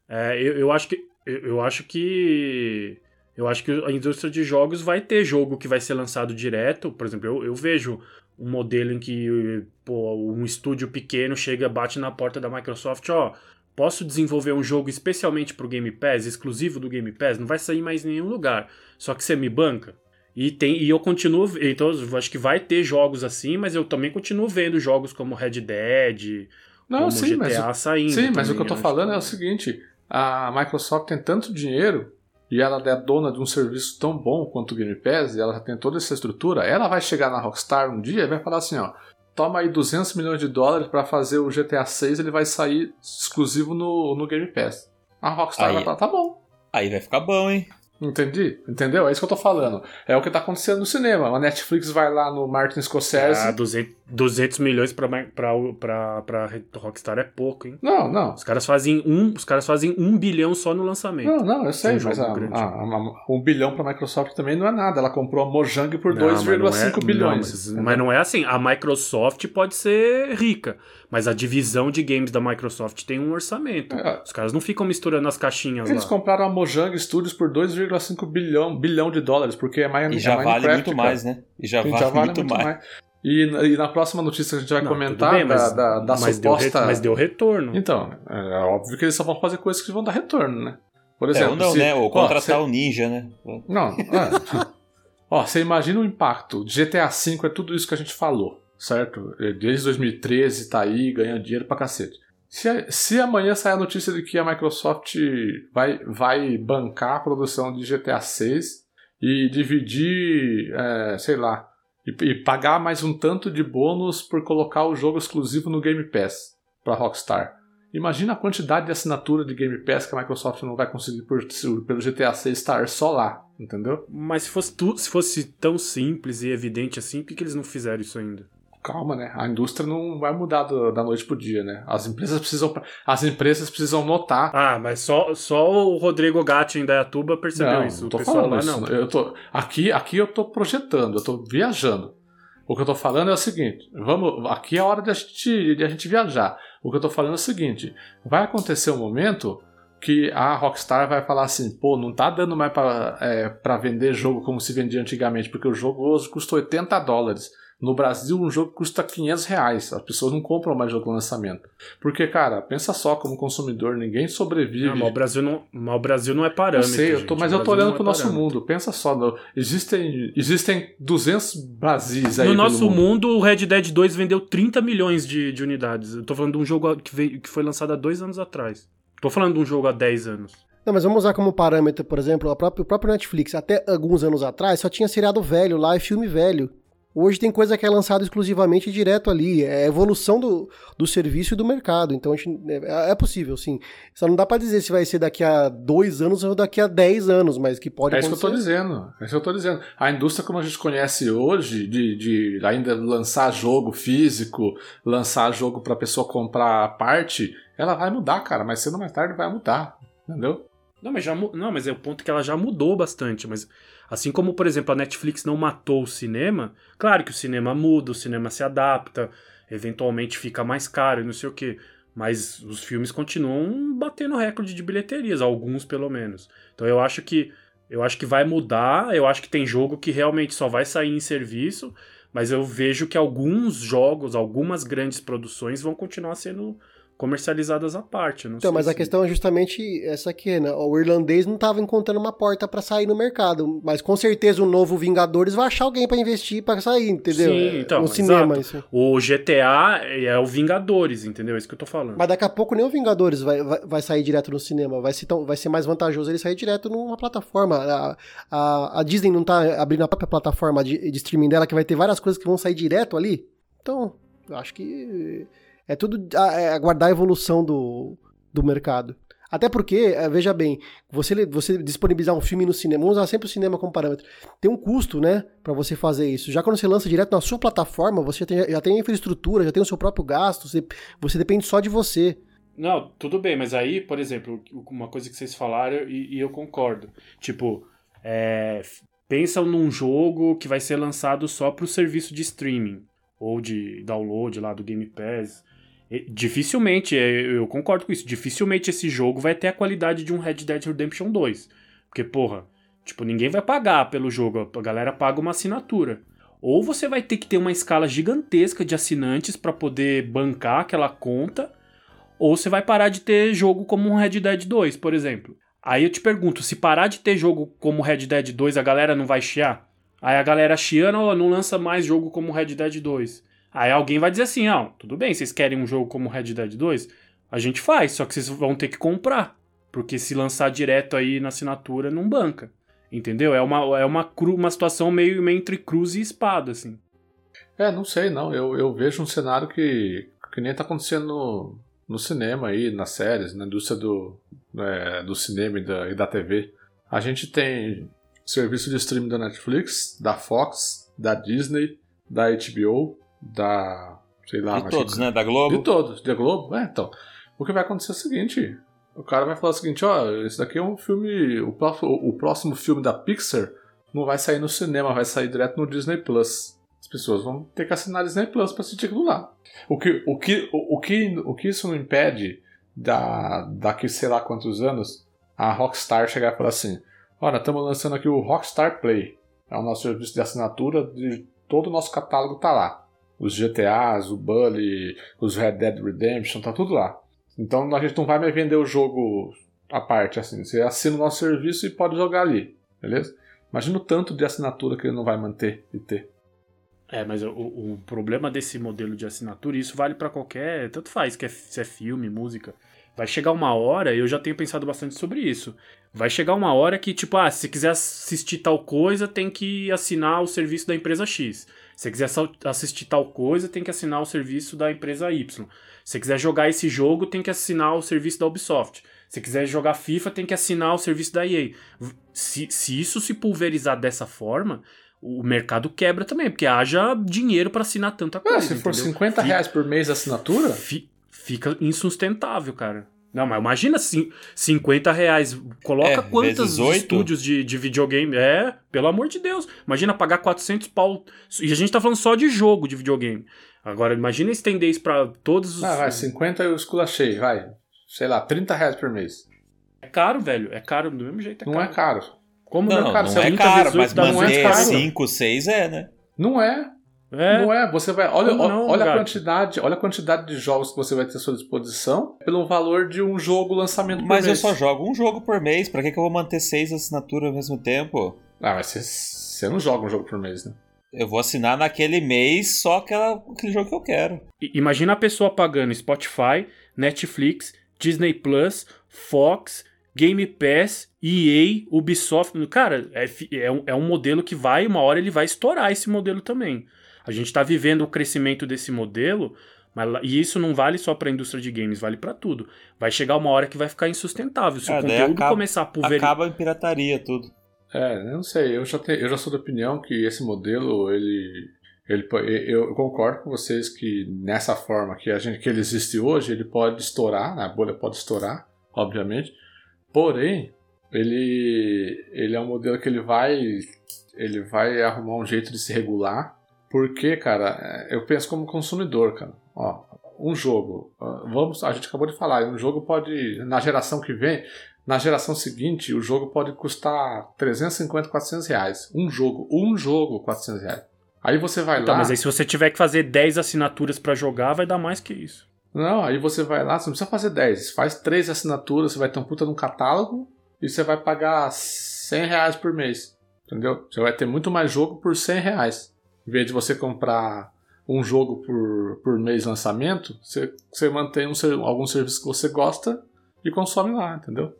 É, eu, eu acho que. Eu, eu acho que. Eu acho que a indústria de jogos vai ter jogo que vai ser lançado direto. Por exemplo, eu, eu vejo um modelo em que pô, um estúdio pequeno chega, bate na porta da Microsoft, ó, posso desenvolver um jogo especialmente pro Game Pass, exclusivo do Game Pass, não vai sair mais em nenhum lugar. Só que você me banca. E tem e eu continuo, então eu acho que vai ter jogos assim, mas eu também continuo vendo jogos como Red Dead, Não, como sim, mas GTA o- saindo. Sim, mas o também, que eu tô falando que- é o seguinte: a Microsoft tem tanto dinheiro e ela é dona de um serviço tão bom quanto o Game Pass e ela já tem toda essa estrutura, ela vai chegar na Rockstar um dia e vai falar assim: ó, toma aí 200 milhões de dólares pra fazer o GTA 6, ele vai sair exclusivo no, no Game Pass. A Rockstar Aí- vai falar: tá bom. Aí vai ficar bom, hein? Entendi? Entendeu? É isso que eu tô falando. É o que tá acontecendo no cinema. A Netflix vai lá no Martin Scorsese. Ah, 200, 200 milhões pra, pra, pra, pra Rockstar é pouco, hein? Não, não. Os caras fazem um, os caras fazem um bilhão só no lançamento. Não, não, eu sei, Um mas a, a- a- um bilhão para a Microsoft também não é nada. Ela comprou a Mojang por Não, mas não 2,5 é- bilhões. não, mas, mas não é assim. A Microsoft pode ser rica, mas a divisão de games da Microsoft tem um orçamento. É. Os caras não ficam misturando as caixinhas Eles lá. compraram a Mojang Studios por 2,5 bilhão, bilhão de dólares, porque é, mais, E já é vale Minecraft, muito cara. mais, né? E já Sim, vale, muito, mais. E, e na próxima notícia que a gente vai Não, comentar bem, mas, da, da, da mas deu re- suposta. mas deu retorno. Então, é óbvio que eles só vão fazer coisas que vão dar retorno, né? Por É, exemplo, ou não, se- né? Ou ó, contratar cê- o Ninja, né? Não, é. Ó, você imagina o impacto. GTA V é tudo isso que a gente falou, certo? Desde 2013 tá aí ganhando dinheiro pra cacete. Se, se amanhã sair a notícia de que a Microsoft vai, vai bancar a produção de GTA VI e dividir, é, sei lá, e, e pagar mais um tanto de bônus por colocar o jogo exclusivo no Game Pass pra Rockstar. Imagina a quantidade de assinatura de Game Pass que a Microsoft não vai conseguir por, pelo GTA 6 estar só lá, entendeu? Mas se fosse, tu, se fosse tão simples e evidente assim, por que, que eles não fizeram isso ainda? Calma, né? A indústria não vai mudar do- da noite pro dia, né? As empresas precisam, as empresas precisam notar. Ah, mas só, só o Rodrigo Gatti em Dayatuba percebeu não, isso. não tô falando lá isso. não. Eu tô, aqui, aqui eu tô projetando, eu tô viajando. O que eu tô falando é o seguinte: vamos, aqui é a hora de a gente, de a gente viajar. O que eu tô falando é o seguinte: vai acontecer um momento que a Rockstar vai falar assim, pô, não tá dando mais pra, é, pra vender jogo como se vendia antigamente, porque o jogo hoje custa 80 dólares. No Brasil, um jogo custa 500 reais. As pessoas não compram mais jogo no lançamento. Porque, cara, pensa só como consumidor, ninguém sobrevive. Não, mas o Brasil não, mas o Brasil não é Eu parâmetro. sei, eu tô, mas eu tô olhando não pro é nosso mundo. Pensa só, no- existem, existem 200 Brasis aí No pelo nosso mundo, o Red Dead 2 vendeu 30 milhões de, de unidades. Eu tô falando de um jogo que, veio, que foi lançado há dois anos atrás. Tô falando de um jogo há 10 anos. Não, mas vamos usar como parâmetro, por exemplo, a própria- o próprio Netflix. Até alguns anos atrás só tinha seriado velho lá e filme velho. Hoje tem coisa que é lançada exclusivamente direto ali. É a evolução do, do serviço e do mercado. Então a gente- é, é possível, sim. Só não dá pra dizer se vai ser daqui a dois anos ou daqui a dez anos, mas que pode É isso que eu acontecer. tô dizendo. É isso que eu tô dizendo. A indústria como a gente conhece hoje, de, de ainda lançar jogo físico, lançar jogo pra pessoa comprar a parte, ela vai mudar, cara. Mas cedo ou mais tarde vai mudar. Entendeu? Não, mas já não, mas é o ponto que ela já mudou bastante, mas assim como, por exemplo, a Netflix não matou o cinema, claro que o cinema muda, o cinema se adapta, eventualmente fica mais caro e não sei o quê, mas os filmes continuam batendo recorde de bilheterias, alguns pelo menos. Então eu acho que eu acho que vai mudar, eu acho que tem jogo que realmente só vai sair em serviço, mas eu vejo que alguns jogos, algumas grandes produções vão continuar sendo comercializadas à parte. Não Então, sei mas a se- questão é justamente essa aqui, né? O irlandês não tava encontrando uma porta pra sair no mercado, mas com certeza o novo Vingadores vai achar alguém pra investir pra sair, entendeu? Sim, então, no cinema exato. isso. O GTA é o Vingadores, entendeu? É isso que eu tô falando. Mas daqui a pouco nem o Vingadores vai, vai, vai sair direto no cinema. Vai ser, tão, vai ser mais vantajoso ele sair direto numa plataforma. A, a, a Disney não tá abrindo a própria plataforma de, de streaming dela, que vai ter várias coisas que vão sair direto ali. Então, eu acho que é tudo a- é aguardar a evolução do, do mercado. Até porque, eh, veja bem, você, você disponibilizar um filme no cinema, vamos usar sempre o cinema como parâmetro, tem um custo, né, pra você fazer isso. Já quando você lança direto na sua plataforma, você já tem, já tem a infraestrutura, já tem o seu próprio gasto, você, você depende só de você. Não, tudo bem, mas aí, por exemplo, uma coisa que vocês falaram e, e eu concordo. Tipo, é, pensam num jogo que vai ser lançado só pro serviço de streaming ou de download lá do Game Pass. Dificilmente, é, eu concordo com isso, dificilmente esse jogo vai ter a qualidade de um Red Dead Redemption 2. Porque, porra, tipo, ninguém vai pagar pelo jogo, a galera paga uma assinatura. Ou você vai ter que ter uma escala gigantesca de assinantes para poder bancar aquela conta, ou você vai parar de ter jogo como um Red Dead 2, por exemplo. Aí eu te pergunto, se parar de ter jogo como Red Dead 2, a galera não vai chiar? Aí a galera chiando, ó, não lança mais jogo como Red Dead 2. Aí alguém vai dizer assim, ó, tudo bem, vocês querem um jogo como Red Dead 2? A gente faz, só que vocês vão ter que comprar. Porque se lançar direto aí na assinatura, não banca. Entendeu? É uma, é uma, cru, uma situação meio, meio entre cruz e espada, assim. É, não sei, não. Eu, eu vejo um cenário que, que nem tá acontecendo no, no cinema aí, nas séries, na indústria do, é, do cinema e da, e da TV. A gente tem serviço de streaming da Netflix, da Fox, da Disney, da HBO, da. sei lá, De todos, né? Da Globo. De todos. Da Globo? É, então. O que vai acontecer é o seguinte: o cara vai falar o seguinte, ó, esse daqui é um filme. O próximo, o próximo filme da Pixar não vai sair no cinema, vai sair direto no Disney Plus. As pessoas vão ter que assinar Disney Plus pra assistir aquilo lá. O que, o que, o, o que, o que isso não impede da, daqui sei lá quantos anos a Rockstar chegar e falar assim: Olha, estamos lançando aqui o Rockstar Play. É o nosso serviço de assinatura, de todo o nosso catálogo tá lá. Os GTAs, o Bully, os Red Dead Redemption, tá tudo lá. Então a gente não vai mais vender o jogo à parte, assim. Você assina o nosso serviço e pode jogar ali, beleza? Imagina o tanto de assinatura que ele não vai manter e ter. É, mas o, o problema desse modelo de assinatura, e isso vale pra qualquer. Tanto faz, que é, se é filme, música. Vai chegar uma hora, eu já tenho pensado bastante sobre isso. Vai chegar uma hora que, tipo, ah, se quiser assistir tal coisa, tem que assinar o serviço da empresa X. Se você quiser assistir tal coisa, tem que assinar o serviço da empresa Y. Se você quiser jogar esse jogo, tem que assinar o serviço da Ubisoft. Se você quiser jogar FIFA, tem que assinar o serviço da EA. Se, se isso se pulverizar dessa forma, o mercado quebra também, porque haja dinheiro pra assinar tanta coisa. Ah, se for entendeu? 50 Fica- reais por mês a assinatura, fi- fica insustentável, cara. Não, mas imagina assim, 50 reais. Coloca É, quantos estúdios de, de videogame. É, pelo amor de Deus. Imagina pagar 400 pau. E a gente tá falando só de jogo de videogame. Agora, imagina estender isso pra todos os. ah, vai, 50 eu esculachei, vai. Sei lá, 30 reais por mês. É caro, velho. É caro do mesmo jeito. É Não caro. é caro. Como Não, não, é 30 caro, mas não é manter caro. 5, 6 é, né? Não é. É, Não é, você vai. Olha, não, olha a quantidade, olha a quantidade de jogos que você vai ter à sua disposição pelo valor de um jogo lançamento por Mas eu mês. só jogo um jogo por mês. Pra que, que eu vou manter seis assinaturas ao mesmo tempo? Ah, mas você, você não joga um jogo por mês, né? Eu vou assinar naquele mês só aquela, aquele jogo que eu quero. Imagina a pessoa pagando Spotify, Netflix, Disney Plus, Fox, Game Pass, EA, Ubisoft. Cara, é, é um, é um modelo que vai, uma hora ele vai estourar esse modelo também. A gente tá vivendo o crescimento desse modelo, mas, e isso não vale só pra indústria de games, vale pra tudo. Vai chegar uma hora que vai ficar insustentável. Se o daí conteúdo acaba- começar a pulverizar. Acaba em pirataria tudo. É, eu não sei, eu já, te- eu já sou da opinião que esse modelo, ele, ele. Eu concordo com vocês que nessa forma que, a gente, que ele existe hoje, ele pode estourar, a bolha pode estourar, obviamente. Porém, ele, ele é um modelo que ele vai. Ele vai arrumar um jeito de se regular. Porque, cara, eu penso como consumidor, cara. Ó, um jogo. Vamos, a gente acabou de falar, um jogo pode. Na geração que vem, na geração seguinte, o jogo pode custar 350, 400 reais. Um jogo. Um jogo, 400 reais. Aí você vai Tá, lá. mas aí se você tiver que fazer 10 assinaturas pra jogar, vai dar mais que isso. Não, aí você vai lá, você não precisa fazer 10. Faz três assinaturas, você vai ter um puta num catálogo e você vai pagar 100 reais por mês. Entendeu? Você vai ter muito mais jogo por 100 reais. Em vez de você comprar um jogo por, por mês lançamento, você, você mantém um, algum serviço que você gosta e consome lá, entendeu?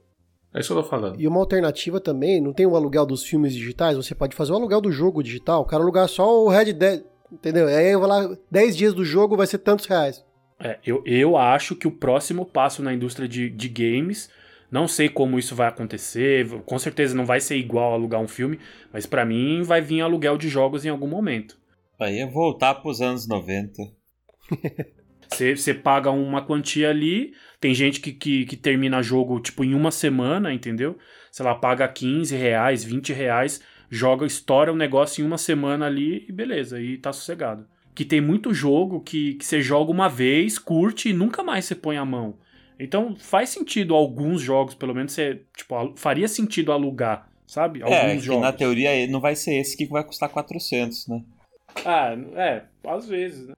É isso que eu tô falando. E uma alternativa também, não tem o aluguel dos filmes digitais? Você pode fazer o aluguel do jogo digital, o cara alugar só o Red Dead, entendeu? Aí eu vou lá, 10 dias do jogo vai ser tantos reais. É, eu, eu acho que o próximo passo na indústria de, de games, não sei como isso vai acontecer, com certeza não vai ser igual alugar um filme, mas pra mim vai vir aluguel de jogos em algum momento. Aí é voltar pros anos 90. Você você paga uma quantia ali, tem gente que, que, que termina jogo tipo em uma semana, entendeu? Sei lá, paga 15 reais, 20 reais, joga, estoura o negócio em uma semana ali e beleza, e tá sossegado. Que tem muito jogo que, que você joga uma vez, curte e nunca mais você põe a mão. Então faz sentido alguns jogos, pelo menos você, tipo, faria sentido alugar, sabe? Alguns é, jogos. na teoria não vai ser esse que vai custar 400, né? Ah, é, às vezes, né?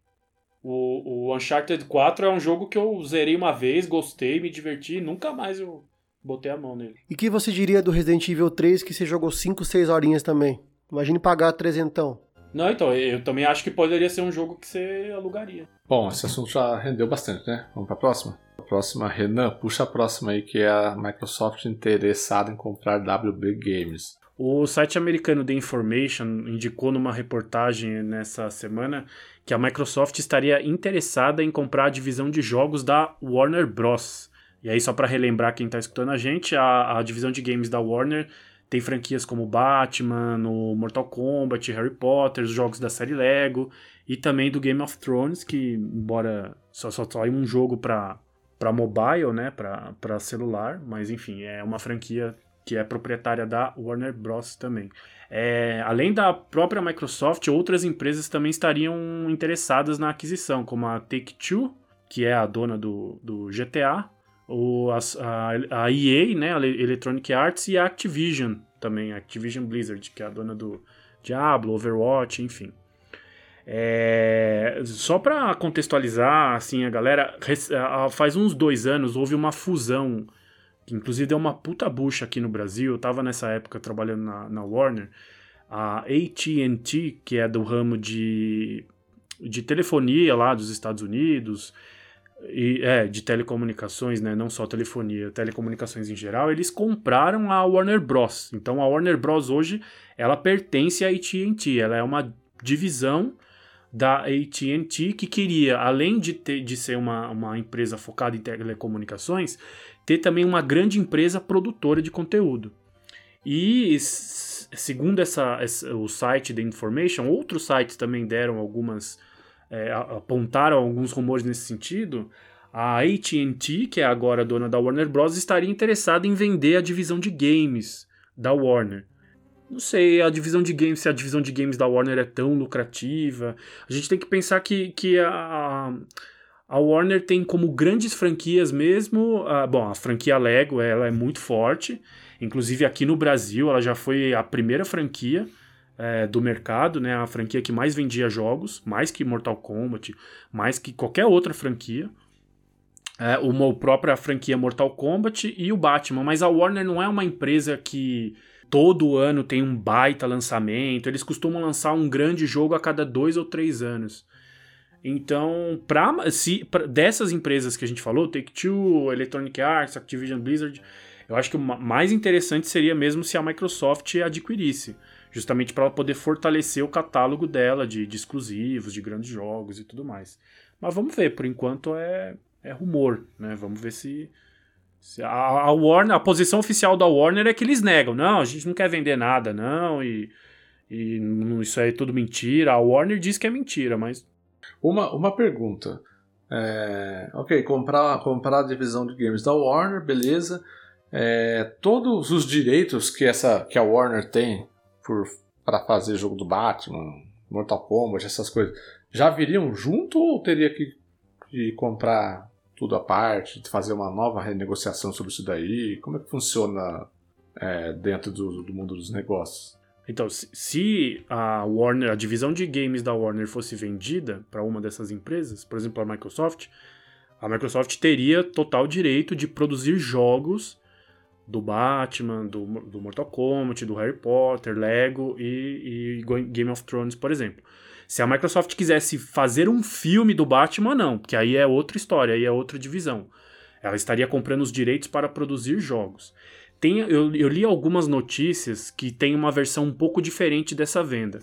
O, o Uncharted 4 é um jogo que eu zerei uma vez, gostei, me diverti, nunca mais eu botei a mão nele. E o que você diria do Resident Evil 3 que você jogou 5, 6 horinhas também? Imagine pagar trezentão. Não, então, eu também acho que poderia ser um jogo que você alugaria. Bom, esse assunto já rendeu bastante, né? Vamos pra próxima? A próxima, Renan, puxa a próxima aí, que é a Microsoft interessada em comprar WB Games. O site americano The Information indicou numa reportagem nessa semana que a Microsoft estaria interessada em comprar a divisão de jogos da Warner Bros. E aí, só para relembrar quem tá escutando a gente, a, a divisão de games da Warner tem franquias como Batman, o Mortal Kombat, Harry Potter, os jogos da série Lego e também do Game of Thrones, que embora só só saiu um jogo para para mobile, né, para celular, mas enfim, é uma franquia que é proprietária da Warner Bros. também. É, além da própria Microsoft, outras empresas também estariam interessadas na aquisição, como a Take-Two, que é a dona do, do GTA, ou as- a, a EA, né, a Electronic Arts, e a Activision também, a Activision Blizzard, que é a dona do Diablo, Overwatch, enfim. É, só para contextualizar, assim, a galera, faz uns dois anos houve uma fusão que inclusive deu uma puta bucha aqui no Brasil. Eu tava nessa época trabalhando na, na Warner. A AT&T, que é do ramo de, de telefonia lá dos Estados Unidos, e, é, de telecomunicações, né, não só telefonia, telecomunicações em geral, eles compraram a Warner Bros. Então a Warner Bros hoje, ela pertence à AT&T, ela é uma divisão da AT&T que queria, além de, ter, de ser uma, uma empresa focada em telecomunicações, ter também uma grande empresa produtora de conteúdo. E segundo essa, essa- o site The Information, outros sites também deram algumas, é, apontaram alguns rumores nesse sentido. A AT&T, que é agora dona da Warner Bros, estaria interessada em vender a divisão de games da Warner. Não sei, a divisão de games, se a divisão de games da Warner é tão lucrativa. A gente tem que pensar que, que a, a Warner tem como grandes franquias mesmo. ah, bom, a franquia Lego ela é muito forte. Inclusive aqui no Brasil, ela já foi a primeira franquia é, do mercado, né? A franquia que mais vendia jogos, mais que Mortal Kombat, mais que qualquer outra franquia. É, uma própria franquia Mortal Kombat e o Batman. Mas a Warner não é uma empresa que todo ano tem um baita lançamento. Eles costumam lançar um grande jogo a cada dois ou três anos. Então, pra, se, pra, dessas empresas que a gente falou, Take-Two, Electronic Arts, Activision Blizzard, eu acho que o mais interessante seria mesmo se a Microsoft adquirisse, justamente para ela poder fortalecer o catálogo dela de, de, exclusivos, de grandes jogos e tudo mais. Mas vamos ver, por enquanto é, é rumor, né? Vamos ver se, se a, a, Warner, a posição oficial da Warner é que eles negam, não, a gente não quer vender nada, não, e, e isso aí é tudo mentira. A Warner diz que é mentira, mas uma, uma pergunta. É, ok, comprar, comprar a divisão de games da Warner, beleza. É, todos os direitos que, essa, que a Warner tem para fazer jogo do Batman, Mortal Kombat, essas coisas, já viriam junto ou teria que, que comprar tudo à parte, fazer uma nova renegociação sobre isso daí? Como é que funciona é, dentro do, do mundo dos negócios? Então, se a Warner, a divisão de games da Warner fosse vendida para uma dessas empresas, por exemplo, a Microsoft, a Microsoft teria total direito de produzir jogos do Batman, do, do Mortal Kombat, do Harry Potter, Lego e, e, Game of Thrones, por exemplo. Se a Microsoft quisesse fazer um filme do Batman, não, porque aí é outra história, aí é outra divisão. Ela estaria comprando os direitos para produzir jogos. Tem, eu, eu, li algumas notícias que tem uma versão um pouco diferente dessa venda.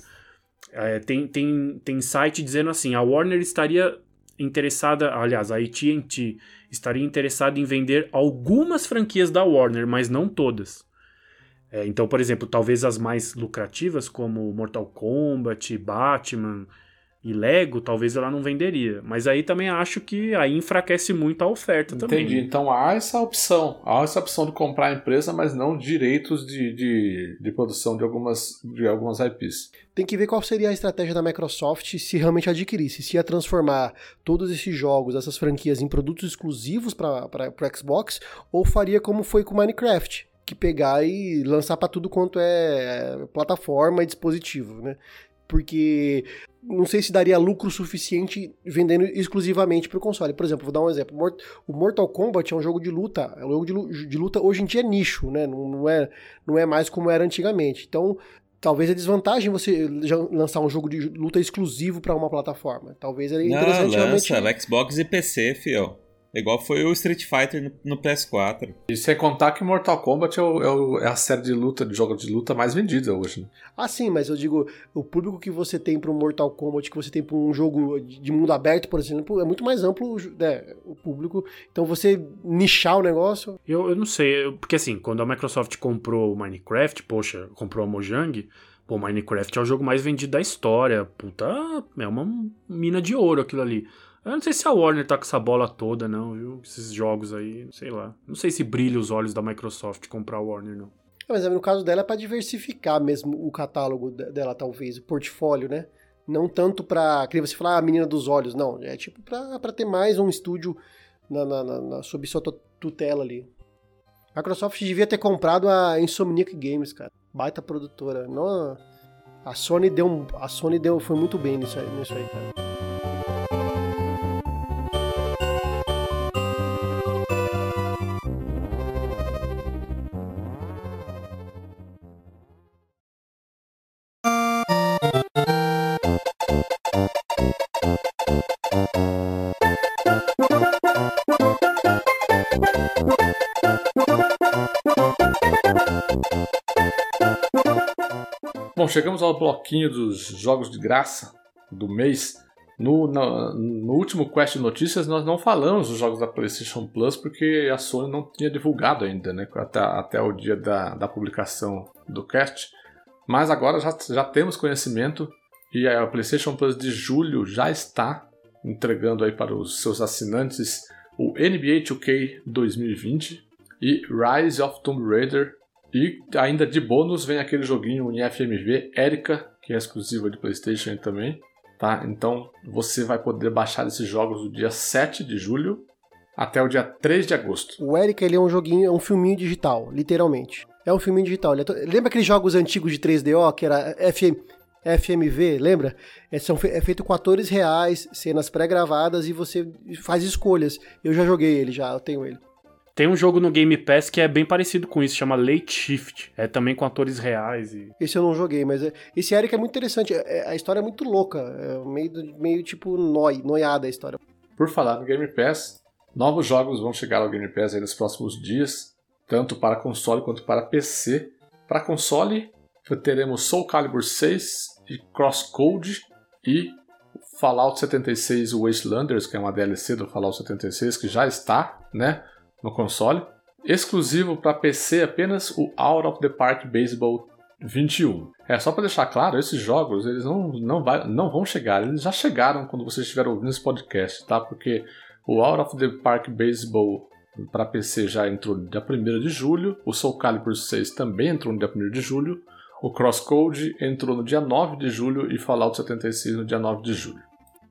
É, tem, tem, tem site dizendo assim: a Warner estaria interessada, aliás, a AT&T estaria interessada em vender algumas franquias da Warner, mas não todas. É, então, por exemplo, talvez as mais lucrativas, como Mortal Kombat, Batman, e Lego, talvez ela não venderia. Mas aí também acho que aí enfraquece muito a oferta Entendi. também. Entendi. Então há essa opção. Há essa opção de comprar a empresa, mas não direitos de, de, de produção de algumas, de algumas IPs. Tem que ver qual seria a estratégia da Microsoft se realmente adquirisse. Se ia transformar todos esses jogos, essas franquias, em produtos exclusivos para o Xbox, ou faria como foi com Minecraft que pegar e lançar para tudo quanto é plataforma e dispositivo, né? Porque não sei se daria lucro suficiente vendendo exclusivamente para o console. Por exemplo, vou dar um exemplo. O Mortal Kombat é um jogo de luta. É um jogo de luta hoje em dia é nicho, né? Não, é, não é mais como era antigamente. Então, talvez a desvantagem você lançar um jogo de luta exclusivo para uma plataforma. Talvez era interessante não, lança, realmente. Xbox e PC, fio. Igual foi o Street Fighter no, PS4. E sem contar que Mortal Kombat é, o, é, o, é, a série de luta, de jogos de luta mais vendida hoje. Né? Ah, sim, mas eu digo, o público que você tem para um Mortal Kombat, que você tem para um jogo de mundo aberto, por exemplo, é muito mais amplo né, o público. Então você nichar o negócio. Eu, eu não sei, porque assim, quando a Microsoft comprou o Minecraft, poxa, comprou a Mojang. Pô, Minecraft é o jogo mais vendido da história. Puta, é uma mina de ouro aquilo ali. Eu não sei se a Warner tá com essa bola toda, não, viu? Esses jogos aí, sei lá. Não sei se brilha os olhos da Microsoft comprar a Warner, não. Mas no caso dela é para diversificar mesmo o catálogo dela, talvez, o portfólio, né? Não tanto pra. Queria você falar a menina dos olhos, não. É tipo pra, pra ter mais um estúdio na, na, na, na sob sua tutela ali. A Microsoft devia ter comprado a Insomniac Games, cara. Baita produtora. Não, a Sony deu, a Sony deu, foi muito bem nisso aí, nisso aí cara. Chegamos ao bloquinho dos jogos de graça do mês. No, no, no, último Quest Notícias nós não falamos dos jogos da PlayStation Plus porque a Sony não tinha divulgado ainda, né? Até, até o dia da, da publicação do cast. Mas agora já, já temos conhecimento e a PlayStation Plus de julho já está entregando aí para os seus assinantes o NBA 2K 2020 e Rise of Tomb Raider e ainda de bônus vem aquele joguinho em FMV, Erika, que é exclusiva de PlayStation também. Tá? Então você vai poder baixar esses jogos do dia 7 de julho até o dia 3 de agosto. O Erika ele é um joguinho, é um filminho digital, literalmente. É um filme digital. É to- Lembra aqueles jogos antigos de 3DO, que era FM, FMV, lembra? É, são é feito com atores reais, cenas pré-gravadas e você faz escolhas. Eu já joguei ele, já, eu tenho ele. Tem um jogo no Game Pass que é bem parecido com isso, chama Late Shift. É também com atores reais e. Esse eu não joguei, mas é- esse Eric é muito interessante. É- é- a história é muito louca. É meio, meio tipo noi, noiada a história. Por falar no Game Pass, novos jogos vão chegar ao Game Pass aí nos próximos dias, tanto para console quanto para PC. Para console, teremos Soul Calibur 6 e Crosscode e Fallout 76 Wastelanders, que é uma DLC do Fallout 76 que já está, né, no console. Exclusivo para PC apenas o Out of the Park Baseball 21. É só para deixar claro, esses jogos eles não, não, vai, não vão chegar, eles já chegaram quando vocês estiveram ouvindo esse podcast, tá? Porque o Out of the Park Baseball para PC já entrou no dia 1 de julho, o Soul Calibur 6 também entrou no dia 1 de julho, o Crosscode entrou no dia 9 de julho e Fallout 76 no dia 9 de julho.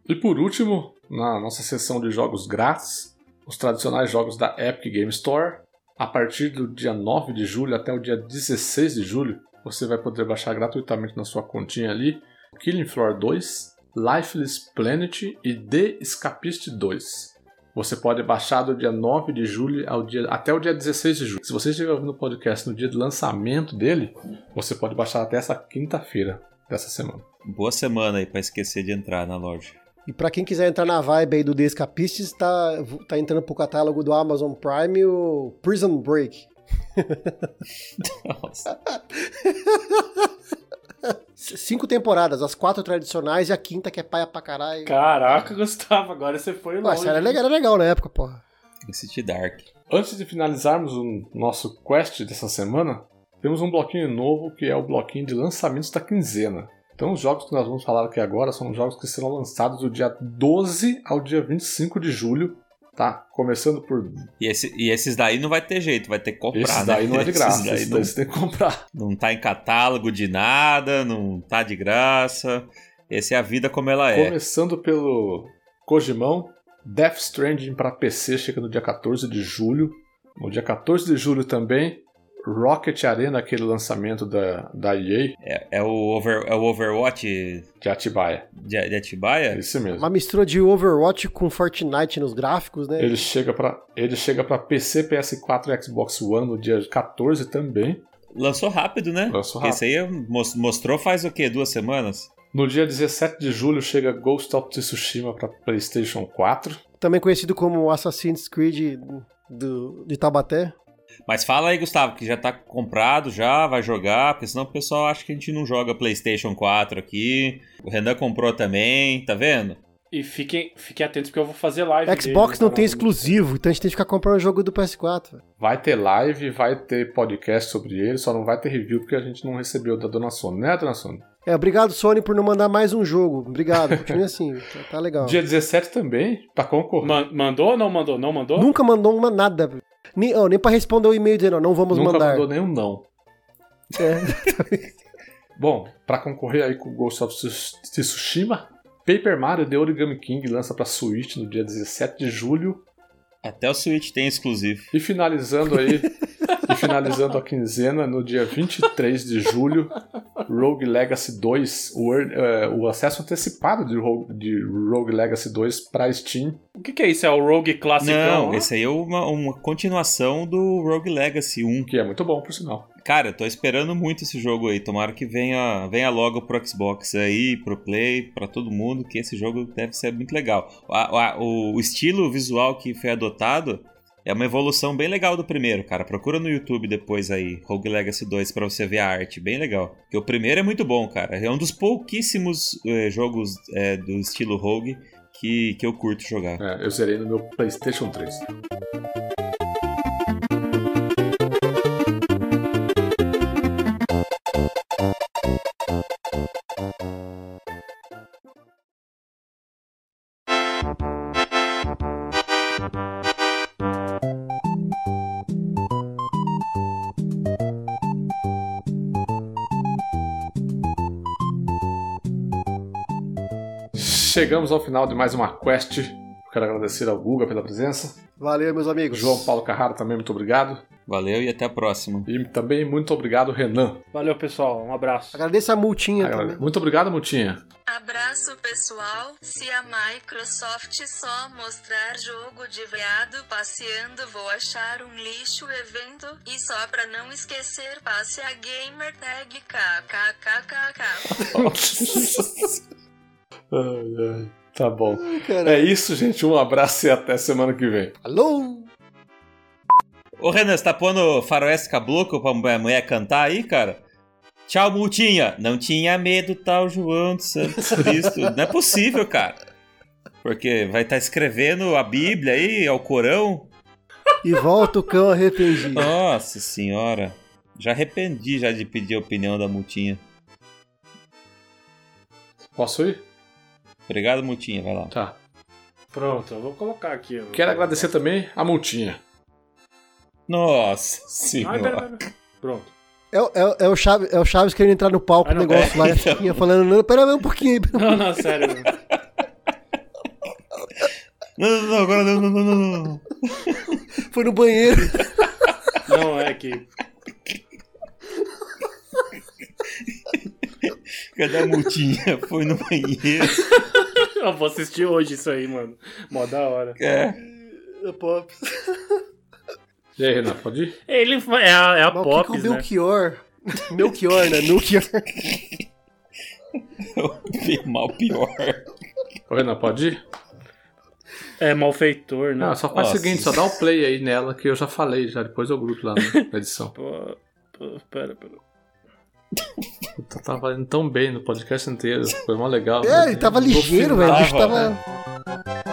E por último, na nossa seção de jogos grátis, os tradicionais jogos da Epic Game Store, a partir do dia 9 de julho até o dia 16 de julho, você vai poder baixar gratuitamente na sua continha ali Killing Floor 2, Lifeless Planet e The Escapist 2. Você pode baixar do dia 9 de julho ao dia, até o dia 16 de julho. Se você estiver ouvindo o podcast no dia do lançamento dele, você pode baixar até essa quinta-feira dessa semana. Boa semana aí pra esquecer de entrar na loja. E pra quem quiser entrar na vibe aí do The Escapistes, tá, tá entrando pro catálogo do Amazon Prime o Prison Break. Nossa. Cinco temporadas, as quatro tradicionais e a quinta que é paia pra caralho. Caraca, Gustavo, agora você foi Pô, longe. essa era legal, era legal na época, porra. City Dark. Antes de finalizarmos o nosso quest dessa semana, temos um bloquinho novo que é o bloquinho de lançamentos da quinzena. Então, os jogos que nós vamos falar aqui agora são jogos que serão lançados do dia 12 ao dia 25 de julho, tá? Começando por. E, esse- e esses daí não vai ter jeito, vai ter que comprar, Esses né? daí não é de graça, Esses daí esses não, daí você tem que comprar. não tá em catálogo de nada, não tá de graça. Essa é a vida como ela é. Começando pelo Kojimão, Death Stranding para PC chega no dia 14 de julho. No dia 14 de julho também, Rocket Arena, aquele lançamento da, da EA, É, é o, over, é o Overwatch de Atibaia. de, de Atibaia? É isso mesmo. Uma mistura de Overwatch com Fortnite nos gráficos, né? Ele chega para ele chega para PC, PS4 e Xbox One no dia 14 também. Lançou rápido, né? Lançou Porque Esse aí mos- mostrou faz o quê? Duas semanas? No dia 17 de julho chega Ghost of Tsushima para PlayStation 4. Também conhecido como Assassin's Creed do, de Taubaté. Mas fala aí, Gustavo, que já tá comprado, já vai jogar, porque senão o pessoal acha que a gente não joga PlayStation 4 aqui. O Renan comprou também, tá vendo? E fiquem, fiquem atentos porque eu vou fazer live. Xbox dele não canal tem exclusivo, então a gente tem que ficar comprando o jogo do PS4. velho. Vai ter live, vai ter podcast sobre ele, só não vai ter review porque a gente não recebeu da Dona Sony, né, Dona Sony? É, obrigado, Sony, por não mandar mais um jogo. Obrigado, continue assim, tá, tá legal. Dia 17 também, pra concorrer. Man- mandou ou não mandou? Não mandou? Nunca mandou uma nada. Nem, oh, nem pra responder o e-mail dizendo, não vamos Nunca mandar. mandou nenhum não. É. Bom, pra concorrer aí com o Ghost of Tsus- Tsushima, Paper Mario The Origami King lança pra Switch no dia 17 de julho. Até o Switch tem exclusivo. E finalizando aí, e finalizando a quinzena, no dia 23 de julho, Rogue Legacy 2, o, eh, o acesso antecipado de Rogue, de Rogue Legacy 2 pra Steam. O que, que é isso? É o Rogue Classicão? Não, esse aí é uma, uma continuação do Rogue Legacy 1. Que é muito bom, por sinal. Cara, eu tô esperando muito esse jogo aí. Tomara que venha, venha logo pro Xbox aí, pro Play, pra todo mundo, que esse jogo deve ser muito legal. A- o, o estilo visual que foi adotado é uma evolução bem legal do primeiro, cara. Procura no YouTube depois aí, Rogue Legacy 2, pra você ver a arte. Bem legal. Porque o primeiro é muito bom, cara. É um dos pouquíssimos eh, jogos eh, do estilo Rogue que, que eu curto jogar. É, eu zerei no meu PlayStation 3. Chegamos ao final de mais uma quest. Eu quero agradecer ao Guga pela presença. Valeu, meus amigos. João Paulo Carraro também, muito obrigado. Valeu e até a próxima. E também muito obrigado, Renan. Valeu, pessoal. Um abraço. Agradeço a multinha Agra- também. Muito obrigado, Mutinha. Abraço pessoal, se a Microsoft só mostrar jogo de veado passeando vou achar um lixo evento, e só pra não esquecer passe a gamer tag kkkk. Ai, ai. Tá bom. Cara. É isso, gente. Um abraço e até semana que vem. Alô? Ô Renan, você tá pondo faroeste caboclo pra mulher mulher cantar aí, cara? Tchau, multinha. Não tinha medo, tal João de Santos Cristo. Não é possível, cara. Porque vai estar escrevendo a Bíblia aí, ao Corão. E volta o cão arrependido. Nossa senhora. Já arrependi já de pedir a opinião da multinha. Posso ir? Obrigado, multinha. Vai lá. Tá. Pronto, eu vou colocar aqui. Quero agradecer também a Multinha. Nossa senhora. pera, pera, pera. Pronto. É, o- é, o- é o Chaves, é o Chaves querendo entrar no palco, Ah, o negócio lá, e a então. Chiquinha falando, não, pera aí um pouquinho aí. Não, não, sério. Não, não, não, agora não, não, não, não, não. Foi no banheiro. Não, é que. Cadê a multinha? Foi no banheiro. Eu vou assistir hoje isso aí, mano. Mó da hora. É. Pop. E aí, Renan, pode ir? Ele é a, é a Mas o que que Pops, o né? Belchior... Melchior, né? Melchior. Mal pior. Ô, Renan, pode ir? É malfeitor, né? Não, só faz o seguinte, só dá o play aí nela, que eu já falei, já depois eu grupo lá na edição. Pô, pô, pera, pera. Puta, tava indo tão bem no podcast inteiro, foi mó legal. É, ele tava ligeiro, velho. O bicho tava, tava...